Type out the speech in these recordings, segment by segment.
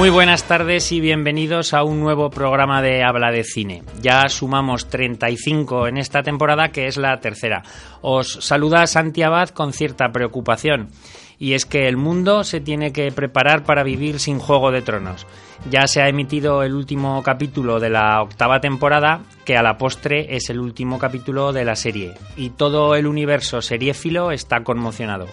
Muy buenas tardes y bienvenidos a un nuevo programa de Habla de Cine. Ya sumamos 35 en esta temporada, que es la tercera. Os saluda Santi Abad con cierta preocupación. Y es que el mundo se tiene que preparar para vivir sin Juego de Tronos. Ya se ha emitido el último capítulo de la octava temporada, que a la postre es el último capítulo de la serie. Y todo el universo seriéfilo está conmocionado.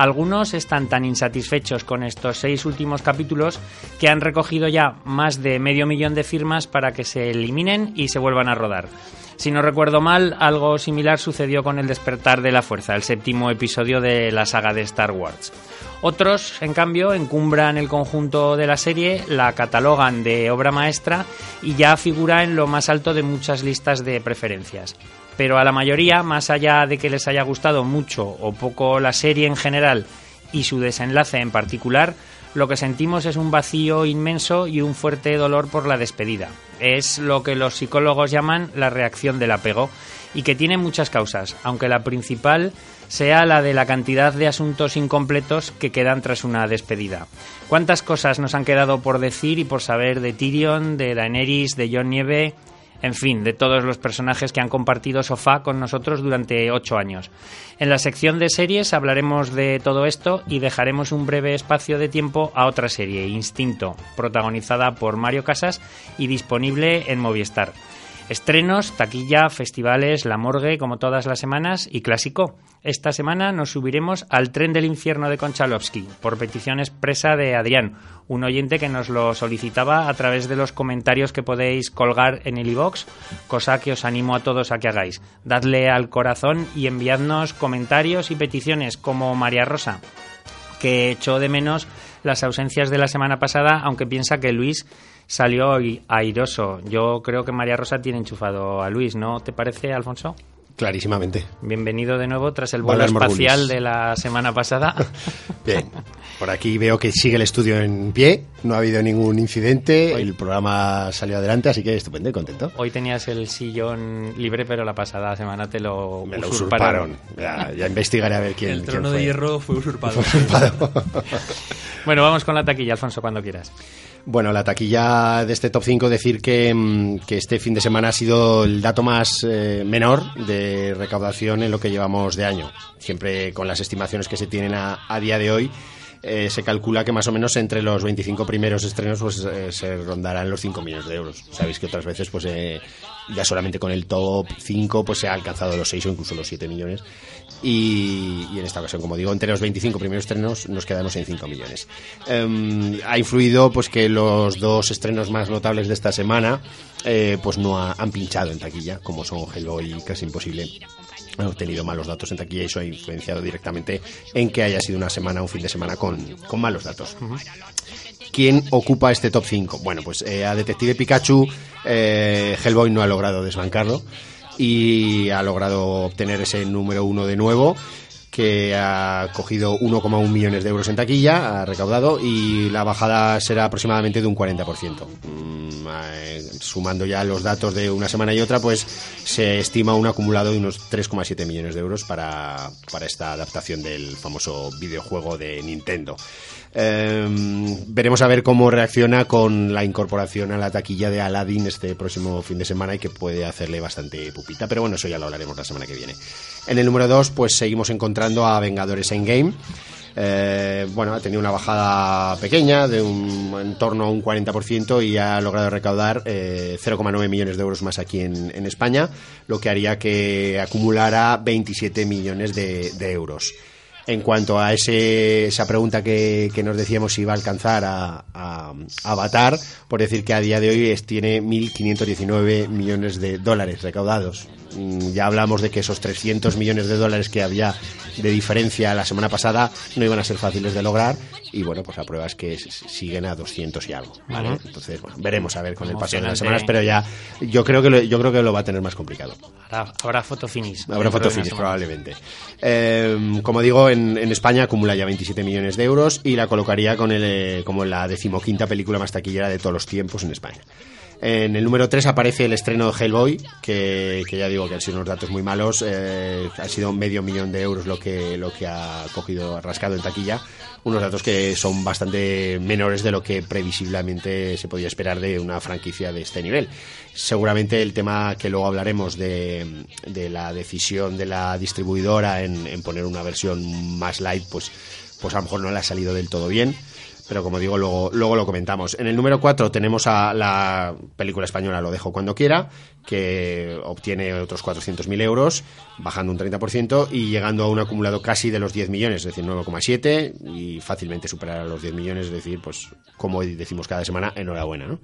Algunos están tan insatisfechos con estos seis últimos capítulos que han recogido ya más de medio millón de firmas para que se eliminen y se vuelvan a rodar. Si no recuerdo mal, algo similar sucedió con El despertar de la fuerza, el séptimo episodio de la saga de Star Wars. Otros, en cambio, encumbran el conjunto de la serie, la catalogan de obra maestra y ya figura en lo más alto de muchas listas de preferencias pero a la mayoría, más allá de que les haya gustado mucho o poco la serie en general y su desenlace en particular, lo que sentimos es un vacío inmenso y un fuerte dolor por la despedida. Es lo que los psicólogos llaman la reacción del apego y que tiene muchas causas, aunque la principal sea la de la cantidad de asuntos incompletos que quedan tras una despedida. ¿Cuántas cosas nos han quedado por decir y por saber de Tyrion, de Daenerys, de Jon Nieve, en fin, de todos los personajes que han compartido sofá con nosotros durante ocho años. En la sección de series hablaremos de todo esto y dejaremos un breve espacio de tiempo a otra serie, Instinto, protagonizada por Mario Casas y disponible en Movistar. Estrenos, taquilla, festivales, la morgue, como todas las semanas, y clásico. Esta semana nos subiremos al tren del infierno de Konchalovsky, por petición expresa de Adrián, un oyente que nos lo solicitaba a través de los comentarios que podéis colgar en el iVox, cosa que os animo a todos a que hagáis. Dadle al corazón y enviadnos comentarios y peticiones como María Rosa, que echó de menos las ausencias de la semana pasada, aunque piensa que Luis salió airoso. Yo creo que María Rosa tiene enchufado a Luis, ¿no te parece, Alfonso? Clarísimamente. Bienvenido de nuevo tras el vuelo espacial de la semana pasada. Bien, por aquí veo que sigue el estudio en pie, no ha habido ningún incidente, el programa salió adelante, así que estupendo y contento. Hoy tenías el sillón libre, pero la pasada semana te lo Me lo usurparon. Ya, investigaré a ver quién El trono de hierro fue usurpado. Fue usurpado. bueno, vamos con la taquilla, Alfonso, cuando quieras. Bueno, la taquilla de este top 5, decir que, mm, que este fin de semana ha sido el dato más eh, menor de recaudación en lo que llevamos de año. Siempre con las estimaciones que se tienen a, día de hoy, eh, se calcula que más o menos entre los 25 primeros estrenos pues eh, se rondarán los 5 millones de euros. Sabéis que otras veces pues eh, ya solamente con el top 5 pues se ha alcanzado los 6 o incluso los 7 millones y, y, en esta ocasión, como digo, entre los 25 primeros estrenos nos quedamos en 5 millones. Um, ha influido pues que los dos estrenos más notables de esta semana eh, pues no ha, han pinchado en taquilla, como son Hellboy y Casi Imposible han obtenido malos datos en taquilla y eso ha influenciado directamente en que haya sido una semana, un fin de semana con, con malos datos. Uh -huh. ¿Quién ocupa este top 5? Bueno, pues eh, a Detective Pikachu, eh, Hellboy no ha logrado desbancarlo y ha logrado obtener ese número uno de nuevo que ha cogido 1,1 millones de euros en taquilla, ha recaudado y la bajada será aproximadamente de un 40%. Mm, eh, sumando ya los datos de una semana y otra, pues se estima un acumulado de unos 3,7 millones de euros para, para esta adaptación del famoso videojuego de Nintendo. Eh, veremos a ver cómo reacciona con la incorporación a la taquilla de Aladdin este próximo fin de semana y que puede hacerle bastante pupita. Pero bueno, eso ya lo hablaremos la semana que viene. En el número 2, pues seguimos encontrando a Vengadores Endgame. Eh, bueno, ha tenido una bajada pequeña de un, en torno a un 40% y ha logrado recaudar eh, 0,9 millones de euros más aquí en, España, lo que haría que acumulara 27 millones de euros. En cuanto a ese, esa pregunta que, que nos decíamos si iba a alcanzar a, a, Avatar, por decir que a día de hoy es, tiene 1.519 millones de dólares recaudados. Mm, ya hablamos de que esos 300 millones de dólares que había de diferencia la semana pasada no iban a ser fáciles de lograr y bueno, pues la prueba es que siguen a 200 y algo, ¿vale? Entonces, bueno, veremos a ver con el paso de las semanas, pero ya yo creo que lo, yo creo que lo va a tener más complicado. Habrá, habrá fotofinis. Habrá fotofinis, probablemente. Eh, como digo, en, en, España acumula ya 27 millones de euros y la colocaría con el, eh, como la decimoquinta película más taquillera de todos los tiempos en España. En el número 3 aparece el estreno de Hellboy, que, que ya digo que han sido unos datos muy malos. Eh, ha sido medio millón de euros lo que, lo que ha cogido, rascado en taquilla. Unos datos que son bastante menores de lo que previsiblemente se podía esperar de una franquicia de este nivel. Seguramente el tema que luego hablaremos de, de la decisión de la distribuidora en, en poner una versión más light, pues, pues a lo mejor no le ha salido del todo bien pero como digo, luego, luego lo comentamos. En el número 4 tenemos a la película española Lo dejo cuando quiera, que obtiene otros 400.000 euros, bajando un 30% y llegando a un acumulado casi de los 10 millones, es decir, 9,7 y fácilmente superar a los 10 millones, es decir, pues como decimos cada semana, enhorabuena, ¿no?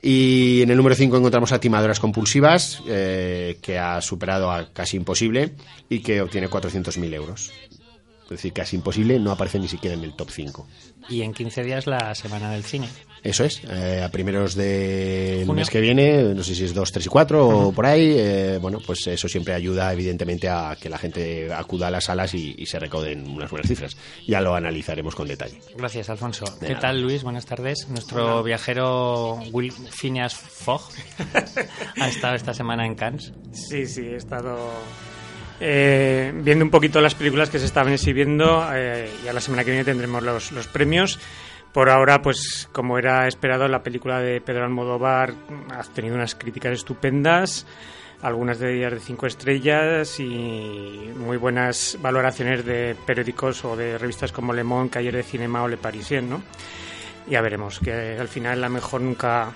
Y en el número 5 encontramos a Timadoras Compulsivas, eh, que ha superado a casi imposible y que obtiene 400.000 euros. Es decir, casi imposible, no aparece ni siquiera en el top 5. Y en 15 días la semana del cine. Eso es, eh, a primeros del mes que viene, no sé si es 2, 3 y 4 o por ahí, eh, bueno, pues eso siempre ayuda evidentemente a que la gente acuda a las salas y, se recauden unas buenas cifras. Ya lo analizaremos con detalle. Gracias, Alfonso. ¿Qué tal, Luis? Buenas tardes. Nuestro viajero Will Phineas Fogg ha estado esta semana en Cannes. Sí, sí, he estado eh, viendo un poquito las películas que se estaban exhibiendo, eh, ya la semana que viene tendremos los, los, premios. Por ahora, pues como era esperado, la película de Pedro Almodóvar ha tenido unas críticas estupendas, algunas de ellas de cinco estrellas y muy buenas valoraciones de periódicos o de revistas como Le Monde, Cahiers de Cinema o Le Parisien, ¿no? Ya veremos, que al final la mejor nunca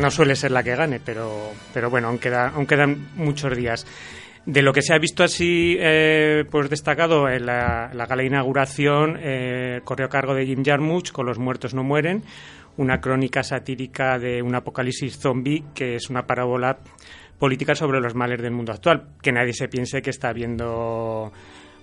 no suele ser la que gane, pero, pero bueno, aún, queda, aún quedan muchos días. De lo que se ha visto así eh, pues destacado en la, gala de inauguración, eh, corrió a cargo de Jim Jarmusch con Los muertos no mueren, una crónica satírica de un apocalipsis zombie que es una parábola política sobre los males del mundo actual. Que nadie se piense que está viendo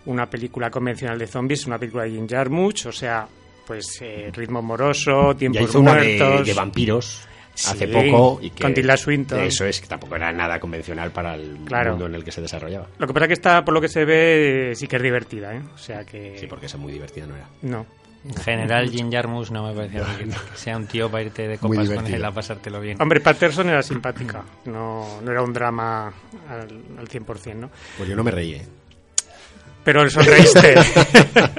una película convencional de zombies, una película de Jim Jarmusch, o sea, pues eh, ritmo moroso, tiempos muertos. de vampiros hace poco y que con Tilda Swinton. eso es que tampoco era nada convencional para el mundo en el que se desarrollaba lo que pasa es que está por lo que se ve sí que es divertida ¿eh? o sea que sí porque es muy divertida no era no en general, Jim Jarmus no me parece que, sea un tío para irte de copas con él a pasártelo bien. Hombre, Patterson era simpática, no, no era un drama al, al 100%, ¿no? Pues yo no me reí, ¿eh? Pero sonreíste.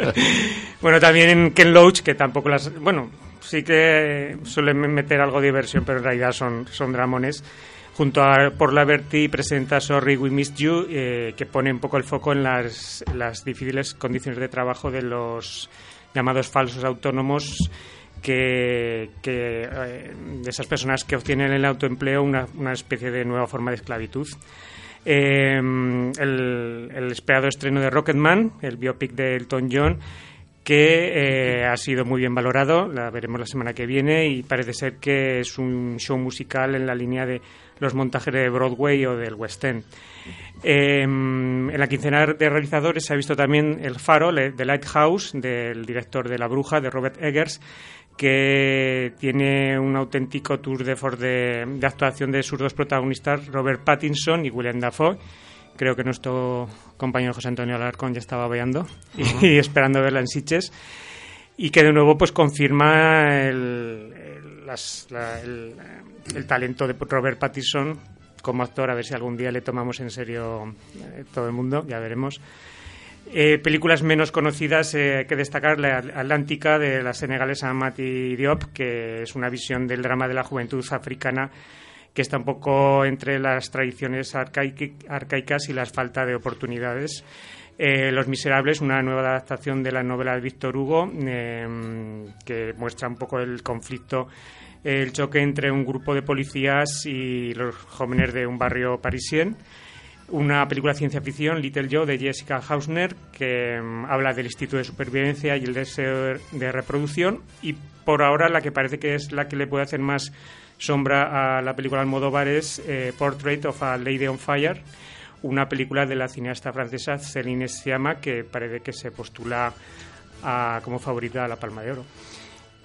bueno, también Ken Loach, que tampoco las... Bueno, sí que suelen meter algo de diversión, pero en realidad son, son dramones. Junto a Por la Verti presenta Sorry We Missed You, eh, que pone un poco el foco en las, las difíciles condiciones de trabajo de los llamados falsos autónomos que, que eh, de esas personas que obtienen el autoempleo una, una especie de nueva forma de esclavitud. Eh, el, el, esperado estreno de Rocketman, el biopic de Elton John, que eh, ha sido muy bien valorado, la veremos la semana que viene y parece ser que es un show musical en la línea de los montajes de Broadway o del West End. Em, en la quincena de realizadores se ha visto también El Faro, The Lighthouse, del director de La Bruja, de Robert Eggers, que tiene un auténtico tour de, de, de actuación de sus dos protagonistas, Robert Pattinson y William Dafoe creo que nuestro compañero José Antonio Alarcón ya estaba veando y, esperando verla en Siches y que de nuevo pues confirma el, el, talento de Robert Pattinson como actor, a ver si algún día le tomamos en serio eh, todo el mundo, ya veremos. Eh, películas menos conocidas eh, que destacar la Atlántica de la senegalesa Mati Diop, que es una visión del drama de la juventud africana que está un poco entre las tradiciones arcaicas y la falta de oportunidades. Eh, Los Miserables, una nueva adaptación de la novela de Víctor Hugo, em, que muestra un poco el conflicto, el choque entre un grupo de policías y los jóvenes de un barrio parisien. una película de ciencia ficción, Little Joe, de Jessica Hausner, que mm, habla del instinto de supervivencia y el deseo de reproducción. Y por ahora la que parece que es la que le puede hacer más sombra a la película Almodóvar es eh, Portrait of a Lady on Fire, una película de la cineasta francesa Céline Sciamma que parece que se postula como favorita a la Palma de Oro.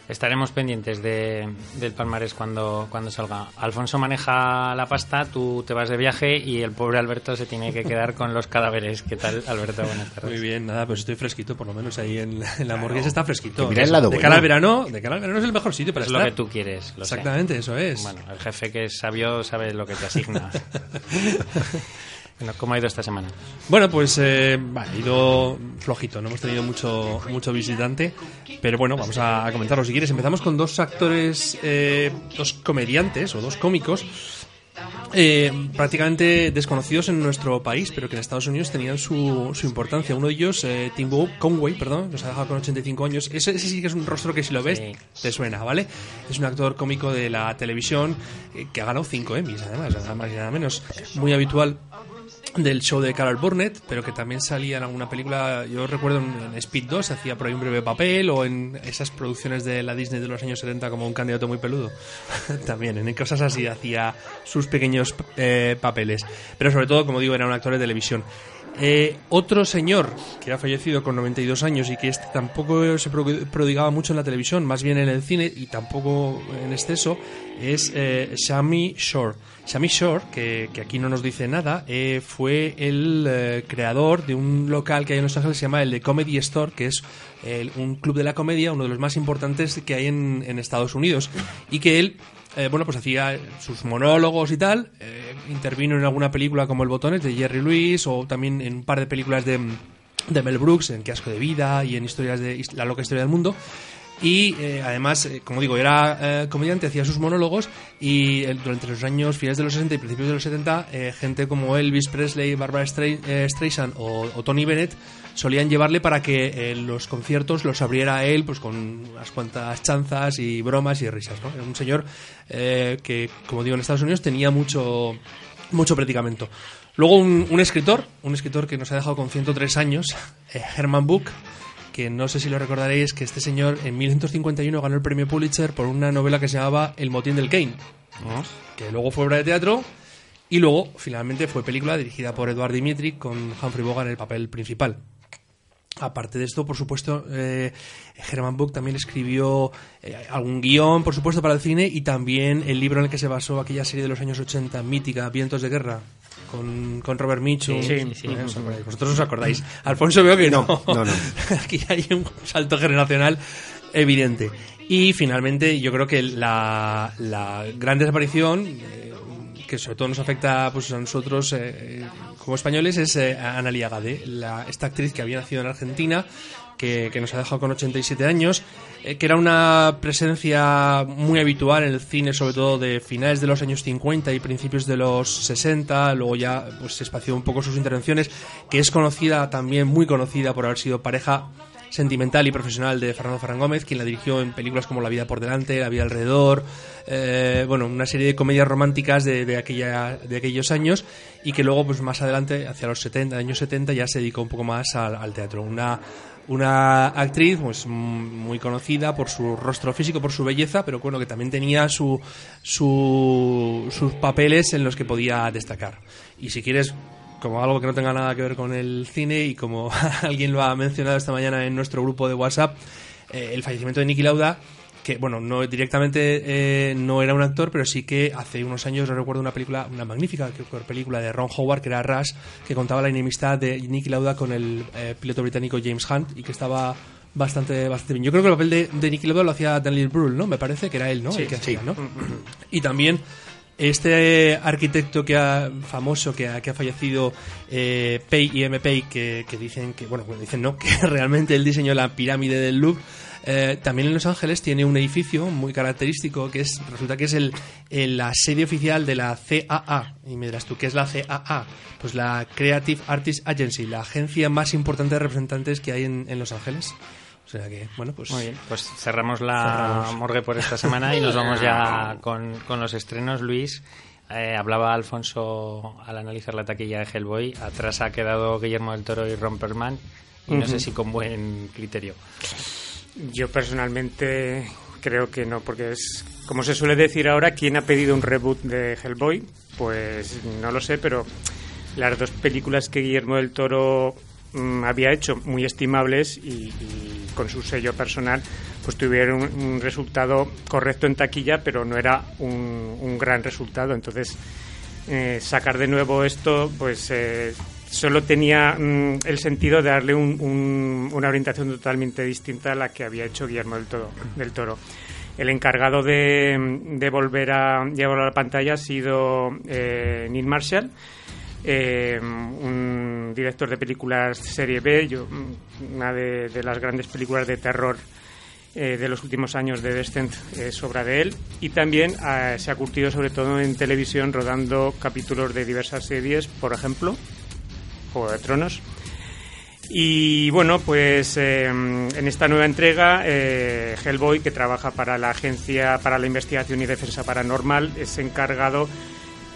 Estaremos pendientes de, del palmarés cuando, cuando salga. Alfonso maneja la pasta, tú te vas de viaje y el pobre Alberto se tiene que quedar con los cadáveres. ¿Qué tal, Alberto? Buenas tardes. Muy bien, nada, pues estoy fresquito, por lo menos ahí en, la morgue está fresquito. Mira el lado de cara al verano, de cara al verano es el mejor sitio para es estar. lo que tú quieres. Exactamente, eso es. Bueno, el jefe que es sabio sabe lo que te asigna. ¿Cómo ha ido esta semana? Bueno, pues eh, ha ido flojito, no hemos tenido mucho, mucho visitante, pero bueno, vamos a, comentarlo si quieres. Empezamos con dos actores, eh, dos comediantes o dos cómicos eh, prácticamente desconocidos en nuestro país, pero que en Estados Unidos tenían su, su importancia. Uno de ellos, eh, Tim Conway, perdón, nos ha dejado con 85 años. Ese, sí que es un rostro que si lo ves te suena, ¿vale? Es un actor cómico de la televisión que ha ganado 5 Emmys, además, nada más y nada menos. Muy habitual del show de Carol Burnett, pero que también salía en alguna película, yo recuerdo en, Speed 2, hacía por ahí un breve papel, o en esas producciones de la Disney de los años 70 como un candidato muy peludo. también, en cosas así hacía sus pequeños eh, papeles. Pero sobre todo, como digo, era un actor de televisión. Eh, otro señor que ha fallecido con 92 años y que este tampoco se prodigaba mucho en la televisión, más bien en el cine y tampoco en exceso, es eh, Shami Shore. Shami Shore, que, aquí no nos dice nada, eh, fue el eh, creador de un local que hay en Los Ángeles, se llama el The Comedy Store, que es un club de la comedia, uno de los más importantes que hay en Estados Unidos, y que él eh, bueno, pues hacía sus monólogos y tal. Eh, intervino en alguna película como El Botones de Jerry Lewis o también en un par de películas de, de Mel Brooks, en Qué asco de vida y en historias de La loca historia del mundo. Y eh, además, como digo, era comediante, hacía sus monólogos y durante los años finales de los 60 y principios de los 70, gente como Elvis Presley, Barbara Streisand o Tony Bennett solían llevarle para que los conciertos los abriera él pues con unas cuantas chanzas y bromas y risas. ¿no? Era un señor eh, que, como digo, en Estados Unidos tenía mucho, mucho predicamento. Luego un, escritor, un escritor que nos ha dejado con 103 años, eh, Herman Book, que no sé si lo recordaréis, que este señor en 1951 ganó el premio Pulitzer por una novela que se llamaba El motín del Kane, que luego fue obra de teatro y luego finalmente fue película dirigida por Edward Dimitri con Humphrey Bogart en el papel principal. Aparte de esto, por supuesto, eh, Herman Book también escribió eh, algún guion, por supuesto, para el cine y también el libro en el que se basó aquella serie de los años 80, mítica, Vientos de Guerra, con, Robert Mitchum. Sí, sí, Vosotros os acordáis. Alfonso veo que no. no, no. Aquí hay un salto generacional evidente. Y finalmente, yo creo que la, la gran desaparición, eh, que sobre todo nos afecta pues, a nosotros eh, como españoles, es eh, Analia Gade, la, esta actriz que había nacido en Argentina, que, nos ha dejado con 87 años, eh, que era una presencia muy habitual en el cine, sobre todo de finales de los años 50 y principios de los 60, luego ya pues, se espació un poco sus intervenciones, que es conocida también, muy conocida por haber sido pareja sentimental y profesional de Fernando Ferran Gómez, quien la dirigió en películas como La vida por delante, La vida alrededor, eh, bueno, una serie de comedias románticas de, aquella, de aquellos años y que luego, pues más adelante, hacia los 70, años 70, ya se dedicó un poco más al, teatro. Una, una actriz pues muy conocida por su rostro físico, por su belleza, pero bueno, que también tenía su, su, sus papeles en los que podía destacar. Y si quieres como algo que no tenga nada que ver con el cine y como alguien lo ha mencionado esta mañana en nuestro grupo de WhatsApp, eh, el fallecimiento de Nicky Lauda, que bueno, no directamente eh, no era un actor, pero sí que hace unos años recuerdo una película, una magnífica película de Ron Howard, que era Rush, que contaba la enemistad de Nicky Lauda con el eh, piloto británico James Hunt y que estaba bastante, bastante bien. Yo creo que el papel de, de Nicky Lauda lo hacía Daniel Brühl, ¿no? Me parece que era él, ¿no? Sí, el que hacía, ¿no? Y también este arquitecto que ha, famoso que ha, que ha fallecido, eh, Pei y M. Pei, que, dicen que, bueno, dicen no, que realmente él diseñó la pirámide del Louvre. Eh, también en Los Ángeles tiene un edificio muy característico que es resulta que es el, la sede oficial de la CAA. Y me dirás tú, ¿qué es la CAA? Pues la Creative Artists Agency, la agencia más importante de representantes que hay en, en Los Ángeles. O sea que, bueno, pues. Muy bien, pues cerramos la morgue por esta semana y nos vamos ya con, con los estrenos, Luis. eh, hablaba Alfonso al analizar la taquilla de Hellboy. Atrás ha quedado Guillermo del Toro y Romperman. Y no sé si con buen criterio. Yo personalmente creo que no, porque es, como se suele decir ahora, ¿quién ha pedido un reboot de Hellboy? Pues no lo sé, pero las dos películas que Guillermo del Toro mm, había hecho, muy estimables y, con su sello personal, pues tuvieron un, resultado correcto en taquilla, pero no era un, gran resultado. Entonces, eh, sacar de nuevo esto, pues eh, solo tenía mm, el sentido de darle una orientación totalmente distinta a la que había hecho Guillermo del, del Toro. El encargado de, volver a llevarlo a la pantalla ha sido eh, Neil Marshall, eh, un director de películas serie B, una de, las grandes películas de terror eh, de los últimos años de Descent es obra de él y también se ha curtido sobre todo en televisión rodando capítulos de diversas series, por ejemplo, Juego de Tronos. Y bueno, pues em, en esta nueva entrega, eh, Hellboy, que trabaja para la Agencia para la Investigación y Defensa Paranormal, es encargado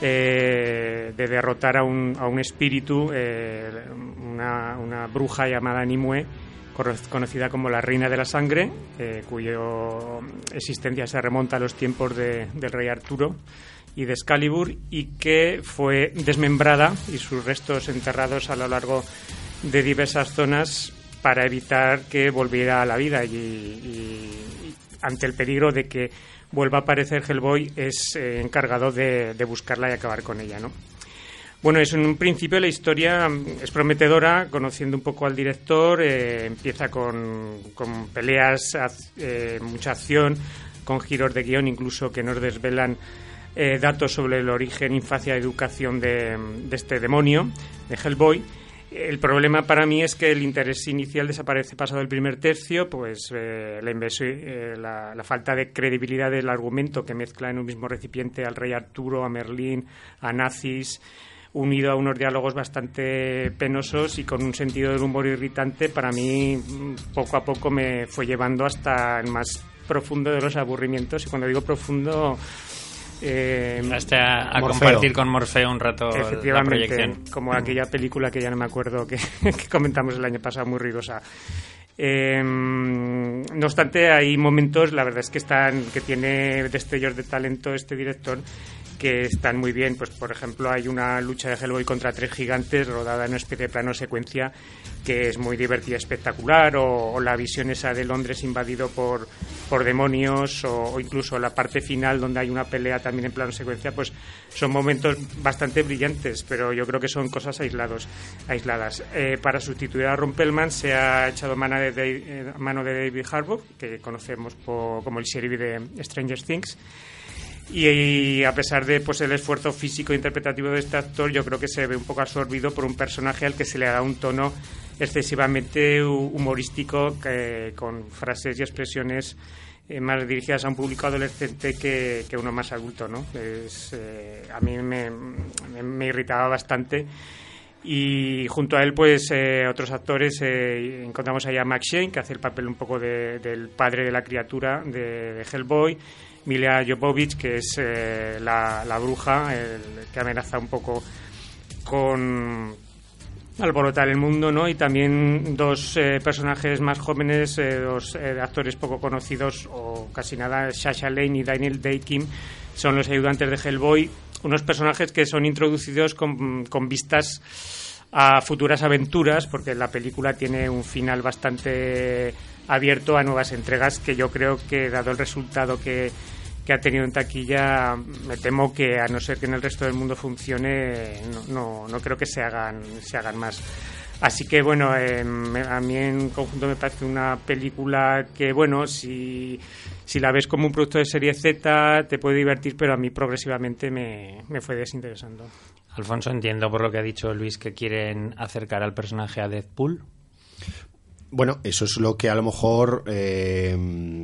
eh, de derrotar a un, a un espíritu, eh, una, una, bruja llamada Nimue, conocida como la Reina de la Sangre, cuya existencia se remonta a los tiempos de, del rey Arturo y de Excalibur y que fue desmembrada y sus restos enterrados a lo largo de diversas zonas para evitar que volviera a la vida y, ante el peligro de que vuelva a aparecer Hellboy es eh, encargado de, buscarla y acabar con ella, ¿no? Bueno, es un principio la historia es prometedora, conociendo un poco al director, eh, empieza con, con peleas, eh, mucha acción, con giros de guion incluso que nos desvelan datos sobre el origen, infancia educación de, este demonio, de Hellboy. El problema para mí es que el interés inicial desaparece pasado el primer tercio, pues eh, eh, la, la, falta de credibilidad del argumento que mezcla en un mismo recipiente al rey Arturo, a Merlín, a nazis, unido a unos diálogos bastante penosos y con un sentido del humor irritante, para mí poco a poco me fue llevando hasta el más profundo de los aburrimientos. Y cuando digo profundo eh, a, compartir con Morfeo un rato la proyección. como aquella película que ya no me acuerdo que, comentamos el año pasado, muy rigosa. Em, no obstante, hay momentos, la verdad es que están, que tiene destellos de talento este director que están muy bien. Pues, por ejemplo, hay una lucha de Hellboy contra tres gigantes rodada en una especie de plano secuencia que es muy divertida, espectacular, o, la visión esa de Londres invadido por, por demonios, o, incluso la parte final donde hay una pelea también en plano secuencia, pues son momentos bastante brillantes, pero yo creo que son cosas aislados, aisladas. Eh, para sustituir a Rumpelman se ha echado mano de, eh, mano de David Harbour, que conocemos como el sheriff de Stranger Things, y, a pesar de pues el esfuerzo físico e interpretativo de este actor yo creo que se ve un poco absorbido por un personaje al que se le da un tono excesivamente humorístico con frases y expresiones eh, más dirigidas a un público adolescente que, que uno más adulto no eh, a mí me, irritaba bastante. Y junto a él pues eh, otros actores encontramos allá a Max Shane que hace el papel un poco del padre de la criatura de, de Hellboy Milia Jovovich, que es eh, la, bruja el, que amenaza un poco con alborotar el mundo, ¿no? Y también dos eh, personajes más jóvenes, eh, dos actores poco conocidos o casi nada, Sasha Lane y Daniel Day-Kim, son los ayudantes de Hellboy, unos personajes que son introducidos con, con vistas a futuras aventuras, porque la película tiene un final bastante abierto a nuevas entregas que yo creo que dado el resultado que, que ha tenido en taquilla, me temo que a no ser que en el resto del mundo funcione, no, no, creo que se hagan, se hagan más. Así que bueno, eh, a mí en conjunto me parece una película que, bueno, si, si la ves como un producto de serie Z, te puede divertir, pero a mí progresivamente me, me fue desinteresando. Alfonso, entiendo por lo que ha dicho Luis que quieren acercar al personaje a Deadpool. Bueno, eso es lo que a lo mejor eh,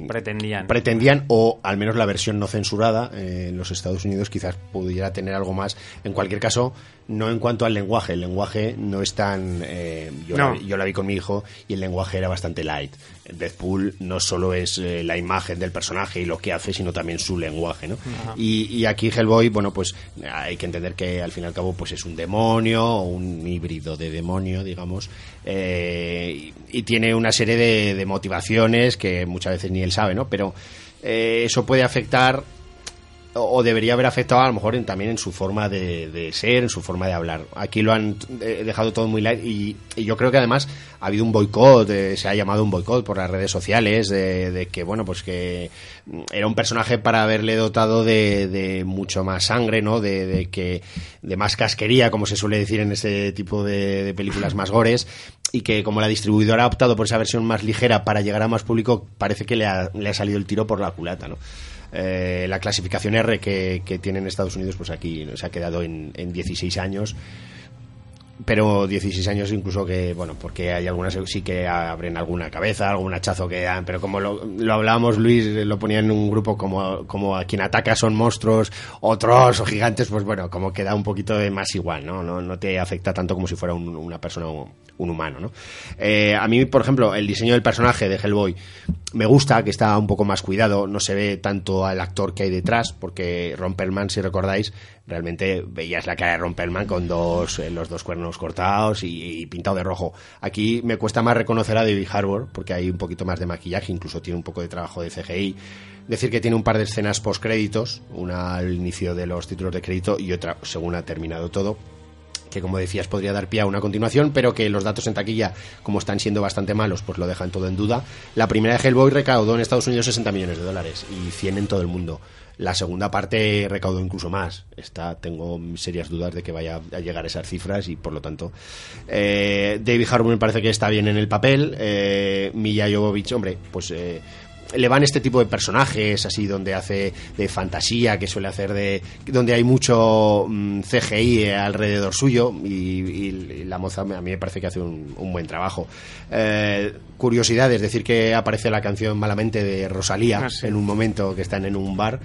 pretendían. Pretendían, o al menos la versión no censurada eh, en los Estados Unidos quizás pudiera tener algo más. En cualquier caso, no en cuanto al lenguaje. El lenguaje no es tan. Eh, yo, la, vi con mi hijo y el lenguaje era bastante light. Deadpool no solo es eh, la imagen del personaje y lo que hace, sino también su lenguaje, ¿no? Y, y aquí Hellboy, bueno, pues hay que entender que al fin y al cabo pues es un demonio o un híbrido de demonio, digamos, eh, y, y tiene una serie de, de motivaciones que muchas veces ni él sabe, ¿no? Pero eh, eso puede afectar o debería haber afectado a lo mejor en- también en su forma de, ser, en su forma de hablar. Aquí lo han eh, dejado todo muy light y, y yo creo que además ha habido un boicot, eh, se ha llamado un boicot por las redes sociales, de, que bueno, pues que mm, era un personaje para haberle dotado de, mucho más sangre, ¿no? De, de que de más casquería, como se suele decir en este tipo de películas más gores y que como la distribuidora ha optado por esa versión más ligera para llegar a más público, parece que le ha, le ha salido el tiro por la culata, ¿no? Eh, la clasificación R que, que tiene en Estados Unidos, pues aquí se ha quedado en, en 16 años. Pero 16 años incluso que, bueno, porque hay algunas sí que abren alguna cabeza, algún hachazo que dan, pero como lo, lo hablábamos, Luis lo ponía en un grupo como, como a quien ataca son monstruos, otros o gigantes, pues bueno, como que da un poquito de más igual, ¿no? No, no te afecta tanto como si fuera un- una persona un humano, ¿no? Eh, a mí, por ejemplo, el diseño del personaje de Hellboy me gusta, que está un poco más cuidado, no se ve tanto al actor que hay detrás, porque Ron Perlman, si recordáis, realmente veías la cara de Ron Perlman con dos, eh, los dos cuernos cortados y, y pintado de rojo. Aquí me cuesta más reconocer a David Harbour, porque hay un poquito más de maquillaje, incluso tiene un poco de trabajo de CGI. Decir que tiene un par de escenas post-créditos, una al inicio de los títulos de crédito y otra según ha terminado todo que como decías podría dar pie a una continuación, pero que los datos en taquilla, como están siendo bastante malos, pues lo dejan todo en duda. La primera de Hellboy recaudó en Estados Unidos 60 millones de dólares y 100 en todo el mundo. La segunda parte recaudó incluso más. Esta tengo serias dudas de que vaya a llegar a esas cifras y por lo tanto eh, David Harbour me parece que está bien en el papel. Eh, Jovovich, hombre, pues eh, le van este tipo de personajes así donde hace de fantasía que suele hacer de donde hay mucho mm, CGI alrededor suyo y, y- y la moza a mí me parece que hace un, un buen trabajo Eh, curiosidad es decir que aparece la canción malamente de Rosalía Ah, sí. en un momento que están en un bar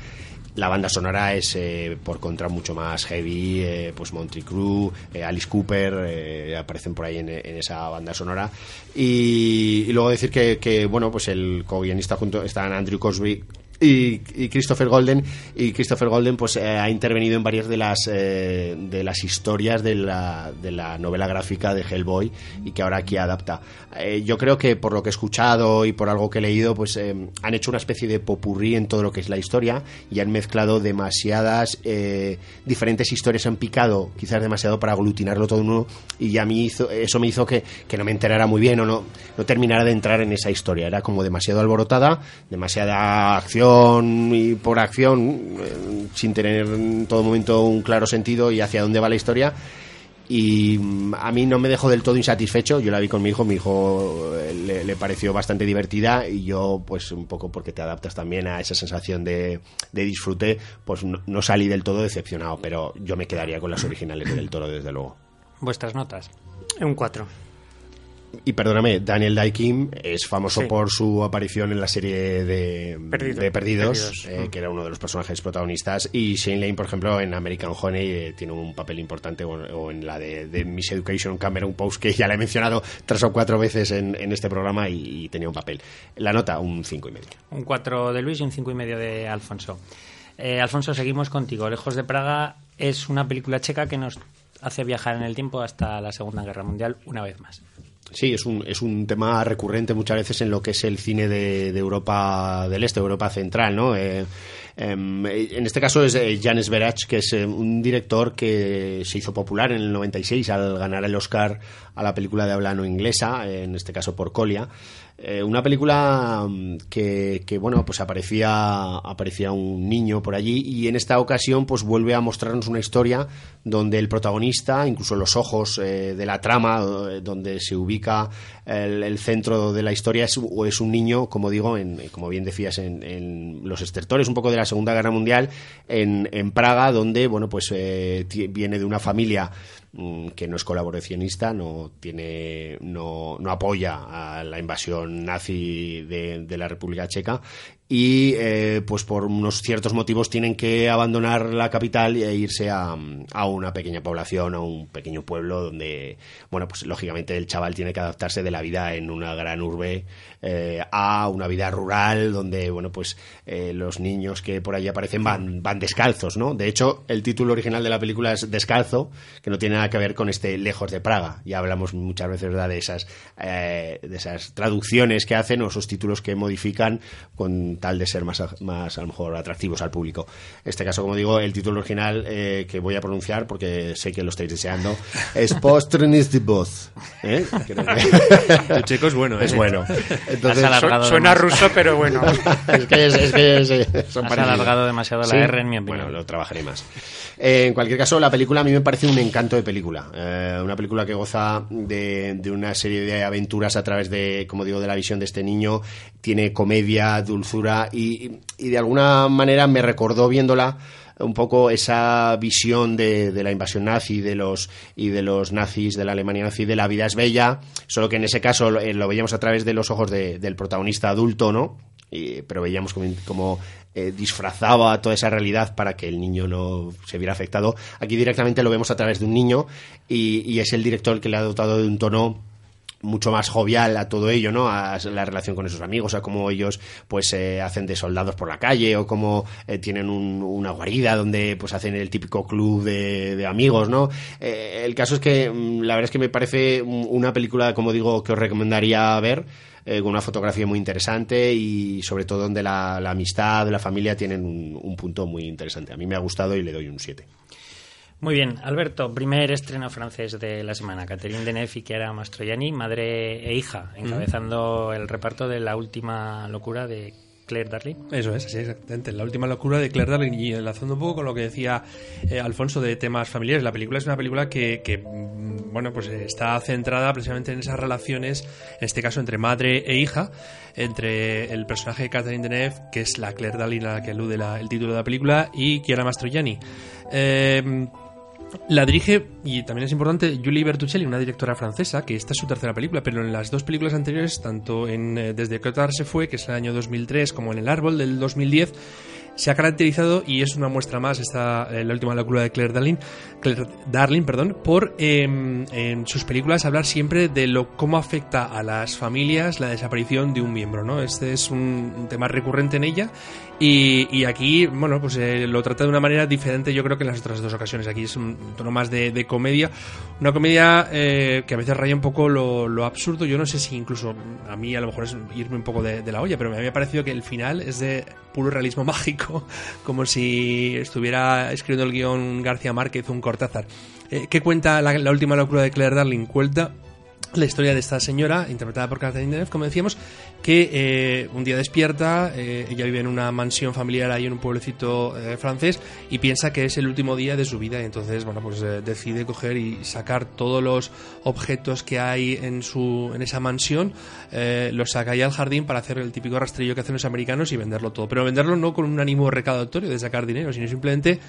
la banda sonora es eh, por contra mucho más heavy, eh, pues Monty Crew, eh, Alice Cooper eh, aparecen por ahí en, en esa banda sonora. Y, y luego decir que, que, bueno pues el co-guionista junto están Andrew Cosby y, y Christopher Golden y Christopher Golden pues eh, ha intervenido en varias de las eh, de las historias de la, de la novela gráfica de Hellboy y que ahora aquí adapta. Eh, yo creo que por lo que he escuchado y por algo que he leído pues eh, han hecho una especie de popurrí en todo lo que es la historia y han mezclado demasiadas eh, diferentes historias han picado quizás demasiado para aglutinarlo todo en uno y a mí hizo, eso me hizo que, que no me enterara muy bien o no, no terminara de entrar en esa historia. Era como demasiado alborotada demasiada acción y por acción eh, sin tener en todo momento un claro sentido y hacia dónde va la historia y mm, a mí no me dejó del todo insatisfecho. Yo la vi con mi hijo, mi hijo eh, le, pareció bastante divertida y yo, pues un poco porque te adaptas también a esa sensación de, de disfrute, pues no, no salí del todo decepcionado, pero yo me quedaría con las originales de del toro, desde luego. Vuestras notas. Un 4. Y perdóname, Daniel Daikin es famoso Sí. por su aparición en la serie de Perdido. de Perdidos, Perdidos. eh, Mm. que era uno de los personajes protagonistas. Y Shane Lane, por ejemplo, en American Honey eh, tiene un papel importante, o, o en la de, de Miss Education, Cameron Post, que ya la he mencionado tres o cuatro veces en, en este programa y, y tenía un papel. La nota, un cinco y medio. Un 4 de Luis y un cinco y medio de Alfonso. Eh, Alfonso, seguimos contigo. Lejos de Praga es una película checa que nos hace viajar en el tiempo hasta la Segunda Guerra Mundial una vez más. Sí, es un, es un tema recurrente muchas veces en lo que es el cine de, Europa del Este, Europa Central, ¿no? Eh, em, en este caso es eh, Jan Sverach, que es eh, un director que se hizo popular en el 96 al ganar el Oscar a la película de habla no inglesa, en este caso por Colia. Eh, una película mm, que, que, bueno, pues aparecía, aparecía un niño por allí y en esta ocasión pues vuelve a mostrarnos una historia donde el protagonista, incluso los ojos eh, de la trama, eh, donde se ubica el, centro de la historia es, es un niño, como digo, en, como bien decías, en, en los estertores un poco de la Segunda Guerra Mundial, en, en Praga, donde, bueno, pues eh, viene de una familia que no es colaboracionista, no tiene, no, no apoya a la invasión nazi de, de la República Checa y eh, pues por unos ciertos motivos tienen que abandonar la capital e irse a, a, una pequeña población, a un pequeño pueblo donde, bueno, pues lógicamente el chaval tiene que adaptarse de la vida en una gran urbe eh, a una vida rural donde, bueno, pues eh, los niños que por allí aparecen van, van descalzos, ¿no? De hecho, el título original de la película es Descalzo, que no tiene nada que ver con este Lejos de Praga. Ya hablamos muchas veces ¿verdad? de esas, de esas traducciones que hacen o esos títulos que modifican con tal de ser más, más a lo mejor atractivos al público. En este caso, como digo, el título original eh, que voy a pronunciar porque sé que lo estáis deseando es Voz. ¿eh? El checo es bueno, es ¿eh? bueno. Entonces, suena ruso, pero bueno. es que, es, es que son Has alargado demasiado la R en mi opinión. Bueno, lo trabajaré más. Eh, en cualquier caso, la película a mí me parece un encanto de película. Eh, una película que goza de, de, una serie de aventuras a través de, como digo, de la visión de este niño. Tiene comedia, dulzura y, y de alguna manera me recordó viéndola un poco esa visión de, de, la invasión nazi de los, y de los nazis, de la Alemania nazi, de la vida es bella, solo que en ese caso lo, lo veíamos a través de los ojos de, del protagonista adulto, ¿no? Y, pero veíamos como, como eh, disfrazaba toda esa realidad para que el niño no se viera afectado. Aquí directamente lo vemos a través de un niño y, y es el director el que le ha dotado de un tono mucho más jovial a todo ello, ¿no? A la relación con esos amigos, a cómo ellos pues eh, hacen de soldados por la calle o cómo eh, tienen un, una guarida donde pues hacen el típico club de, amigos, ¿no? Eh, el caso es que mm, la verdad es que me parece una película, como digo, que os recomendaría ver. Eh, con una fotografía muy interesante y sobre todo donde la, la amistad, la familia tienen un, un punto muy interesante. A mí me ha gustado y le doy un 7. Muy bien, Alberto, primer estreno francés de la semana. Catherine Deneuve y Chiara Mastroianni, madre e hija, encabezando mm. el reparto de La última locura de Claire Darling. Eso es, sí, exactamente. La última locura de Claire Darling. Y enlazando un poco con lo que decía eh, Alfonso de temas familiares, la película es una película que, que, mm, bueno, pues está centrada precisamente en esas relaciones, en este caso entre madre e hija, entre el personaje de Catherine Deneuve, que es la Claire Darling a la que alude la, el título de la película, y Chiara Mastroianni. Eh, la dirige, y también es importante, Julie Bertuccelli, una directora francesa, que esta es su tercera película, pero en las dos películas anteriores, tanto en eh, Desde que se fue, que es el año 2003, como en El árbol del 2010, se ha caracterizado, y es una muestra más, esta, eh, la última locura de Claire Darling, Claire Darling perdón, por eh, en sus películas hablar siempre de lo cómo afecta a las familias la desaparición de un miembro. ¿no? Este es un tema recurrente en ella y, y, aquí, bueno, pues eh, lo trata de una manera diferente, yo creo que en las otras dos ocasiones. Aquí es un tono más de, comedia. Una comedia eh, que a veces raya un poco lo, lo, absurdo. Yo no sé si incluso a mí a lo mejor es irme un poco de, la olla, pero me había parecido que el final es de puro realismo mágico, como si estuviera escribiendo el guion García Márquez un Cortázar. Eh, ¿Qué cuenta la, la última locura de Claire Darling? Cuenta la historia de esta señora, interpretada por Catherine Deneuve, como decíamos, que eh, un día despierta, eh, ella vive en una mansión familiar ahí en un pueblecito eh, francés y piensa que es el último día de su vida. Y entonces, bueno, pues decide coger y sacar todos los objetos que hay en su en esa mansión, los saca ahí al jardín para hacer el típico rastrillo que hacen los americanos y venderlo todo, pero venderlo no con un ánimo recaudatorio de sacar dinero, sino simplemente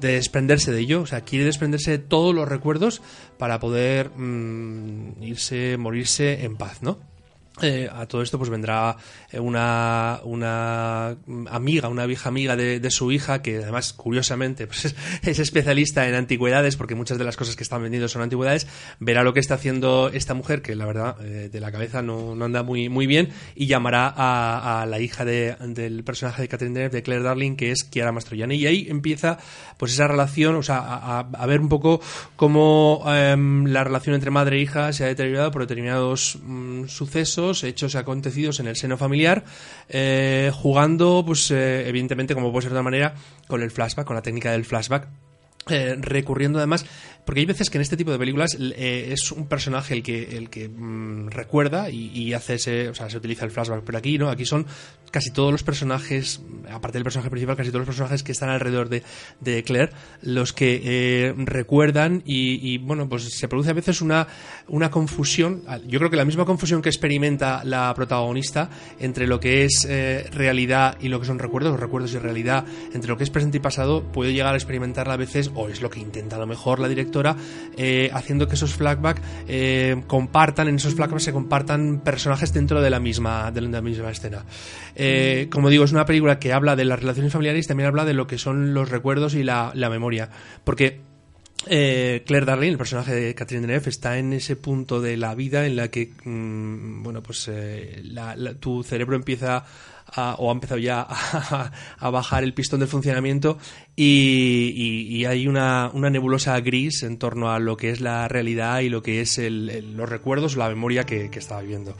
de desprenderse de ello, o sea, quiere desprenderse de todos los recuerdos para poder mmm, irse, morirse en paz, ¿no? Eh, a todo esto pues vendrá una, una amiga, una vieja amiga de, de su hija que además curiosamente pues es, es, especialista en antigüedades porque muchas de las cosas que están vendiendo son antigüedades, verá lo que está haciendo esta mujer que la verdad eh, de la cabeza no, no, anda muy, muy bien y llamará a, a la hija de, del personaje de Catherine Deneuve, de Claire Darling que es Chiara Mastroianni. Y ahí empieza pues esa relación, o sea, a, a ver un poco cómo eh, la relación entre madre e hija se ha deteriorado por determinados mm, sucesos hechos acontecidos en el seno familiar, eh, jugando, pues eh, evidentemente, como puede ser de otra manera, con el flashback, con la técnica del flashback. Eh, recurriendo además porque hay veces que en este tipo de películas es un personaje el que el que mmm, recuerda y, y, hace ese o sea se utiliza el flashback pero aquí no aquí son casi todos los personajes aparte del personaje principal casi todos los personajes que están alrededor de, de Claire los que eh, recuerdan y, bueno pues se produce a veces una una confusión yo creo que la misma confusión que experimenta la protagonista entre lo que es eh, realidad y lo que son recuerdos recuerdos y realidad entre lo que es presente y pasado puede llegar a experimentarla a veces veces, o es lo que intenta a lo mejor la directora, eh, haciendo que esos flashbacks eh, compartan, en esos flashbacks se compartan personajes dentro de la misma, de la misma escena. Eh, como digo, es una película que habla de las relaciones familiares y también habla de lo que son los recuerdos y la, memoria. Porque eh, Claire Darling, el personaje de Catherine Deneuve, está en ese punto de la vida en la que, mm, bueno, pues eh, la- tu cerebro empieza o ha empezado ya a, bajar el pistón del funcionamiento y, hay una, una nebulosa gris en torno a lo que es la realidad y lo que es los recuerdos, la memoria que, estaba viviendo.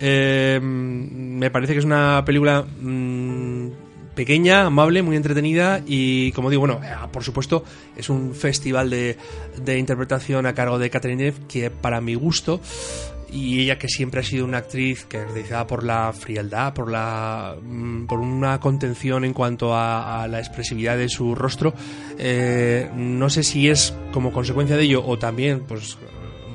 Eh, me parece que es una película mm, pequeña, amable, muy entretenida y como digo, bueno, eh, por supuesto es un festival de, de interpretación a cargo de Catherine Deneuve que para mi gusto y ella que siempre ha sido una actriz caracterizada por la frialdad, por la mm, por una contención en cuanto a, a la expresividad de su rostro, eh, no sé si es como consecuencia de ello o también pues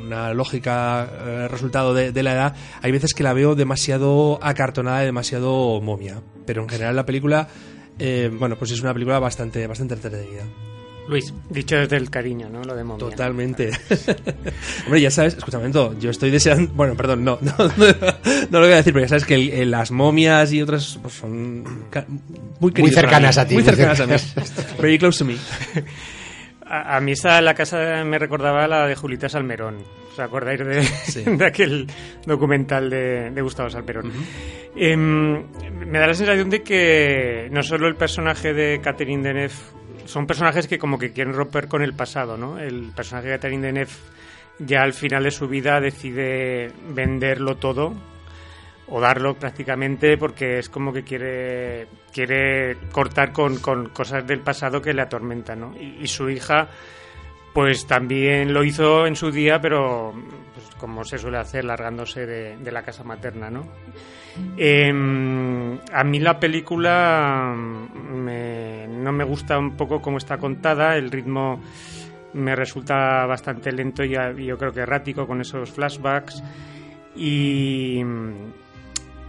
una lógica eh, resultado de, la edad, hay veces que la veo demasiado acartonada y demasiado momia. Pero en general la película, eh, bueno, pues es una película bastante, bastante entretenida. Luis, dicho desde el cariño, ¿no? Lo de momia. Totalmente. Hombre, ya sabes, escúchame, un momento, yo estoy deseando. Bueno, perdón, no, no, no, no lo voy a decir, pero ya sabes que el- el- las momias y otras pues, son muy, para cercanas a ti, Muy muy cercanas a mí. Very close to me. A, a mí esta la casa me recordaba la de Julita Salmerón. ¿Os acordáis de, Sí. de aquel documental de, de Gustavo Salmerón? Em, me da la sensación de que no solo el personaje de Catherine Deneuve son personajes que como que quieren romper con el pasado, ¿no? El personaje de Catherine Deneuve ya al final de su vida decide venderlo todo o darlo prácticamente porque es como que quiere quiere cortar con, con cosas del pasado que le atormentan ¿no? y, su hija pues también lo hizo en su día pero pues, como se suele hacer largándose de, de la casa materna ¿no? Em, a mí la película me- no me gusta un poco cómo está contada el ritmo me resulta bastante lento y yo creo que errático con esos flashbacks y,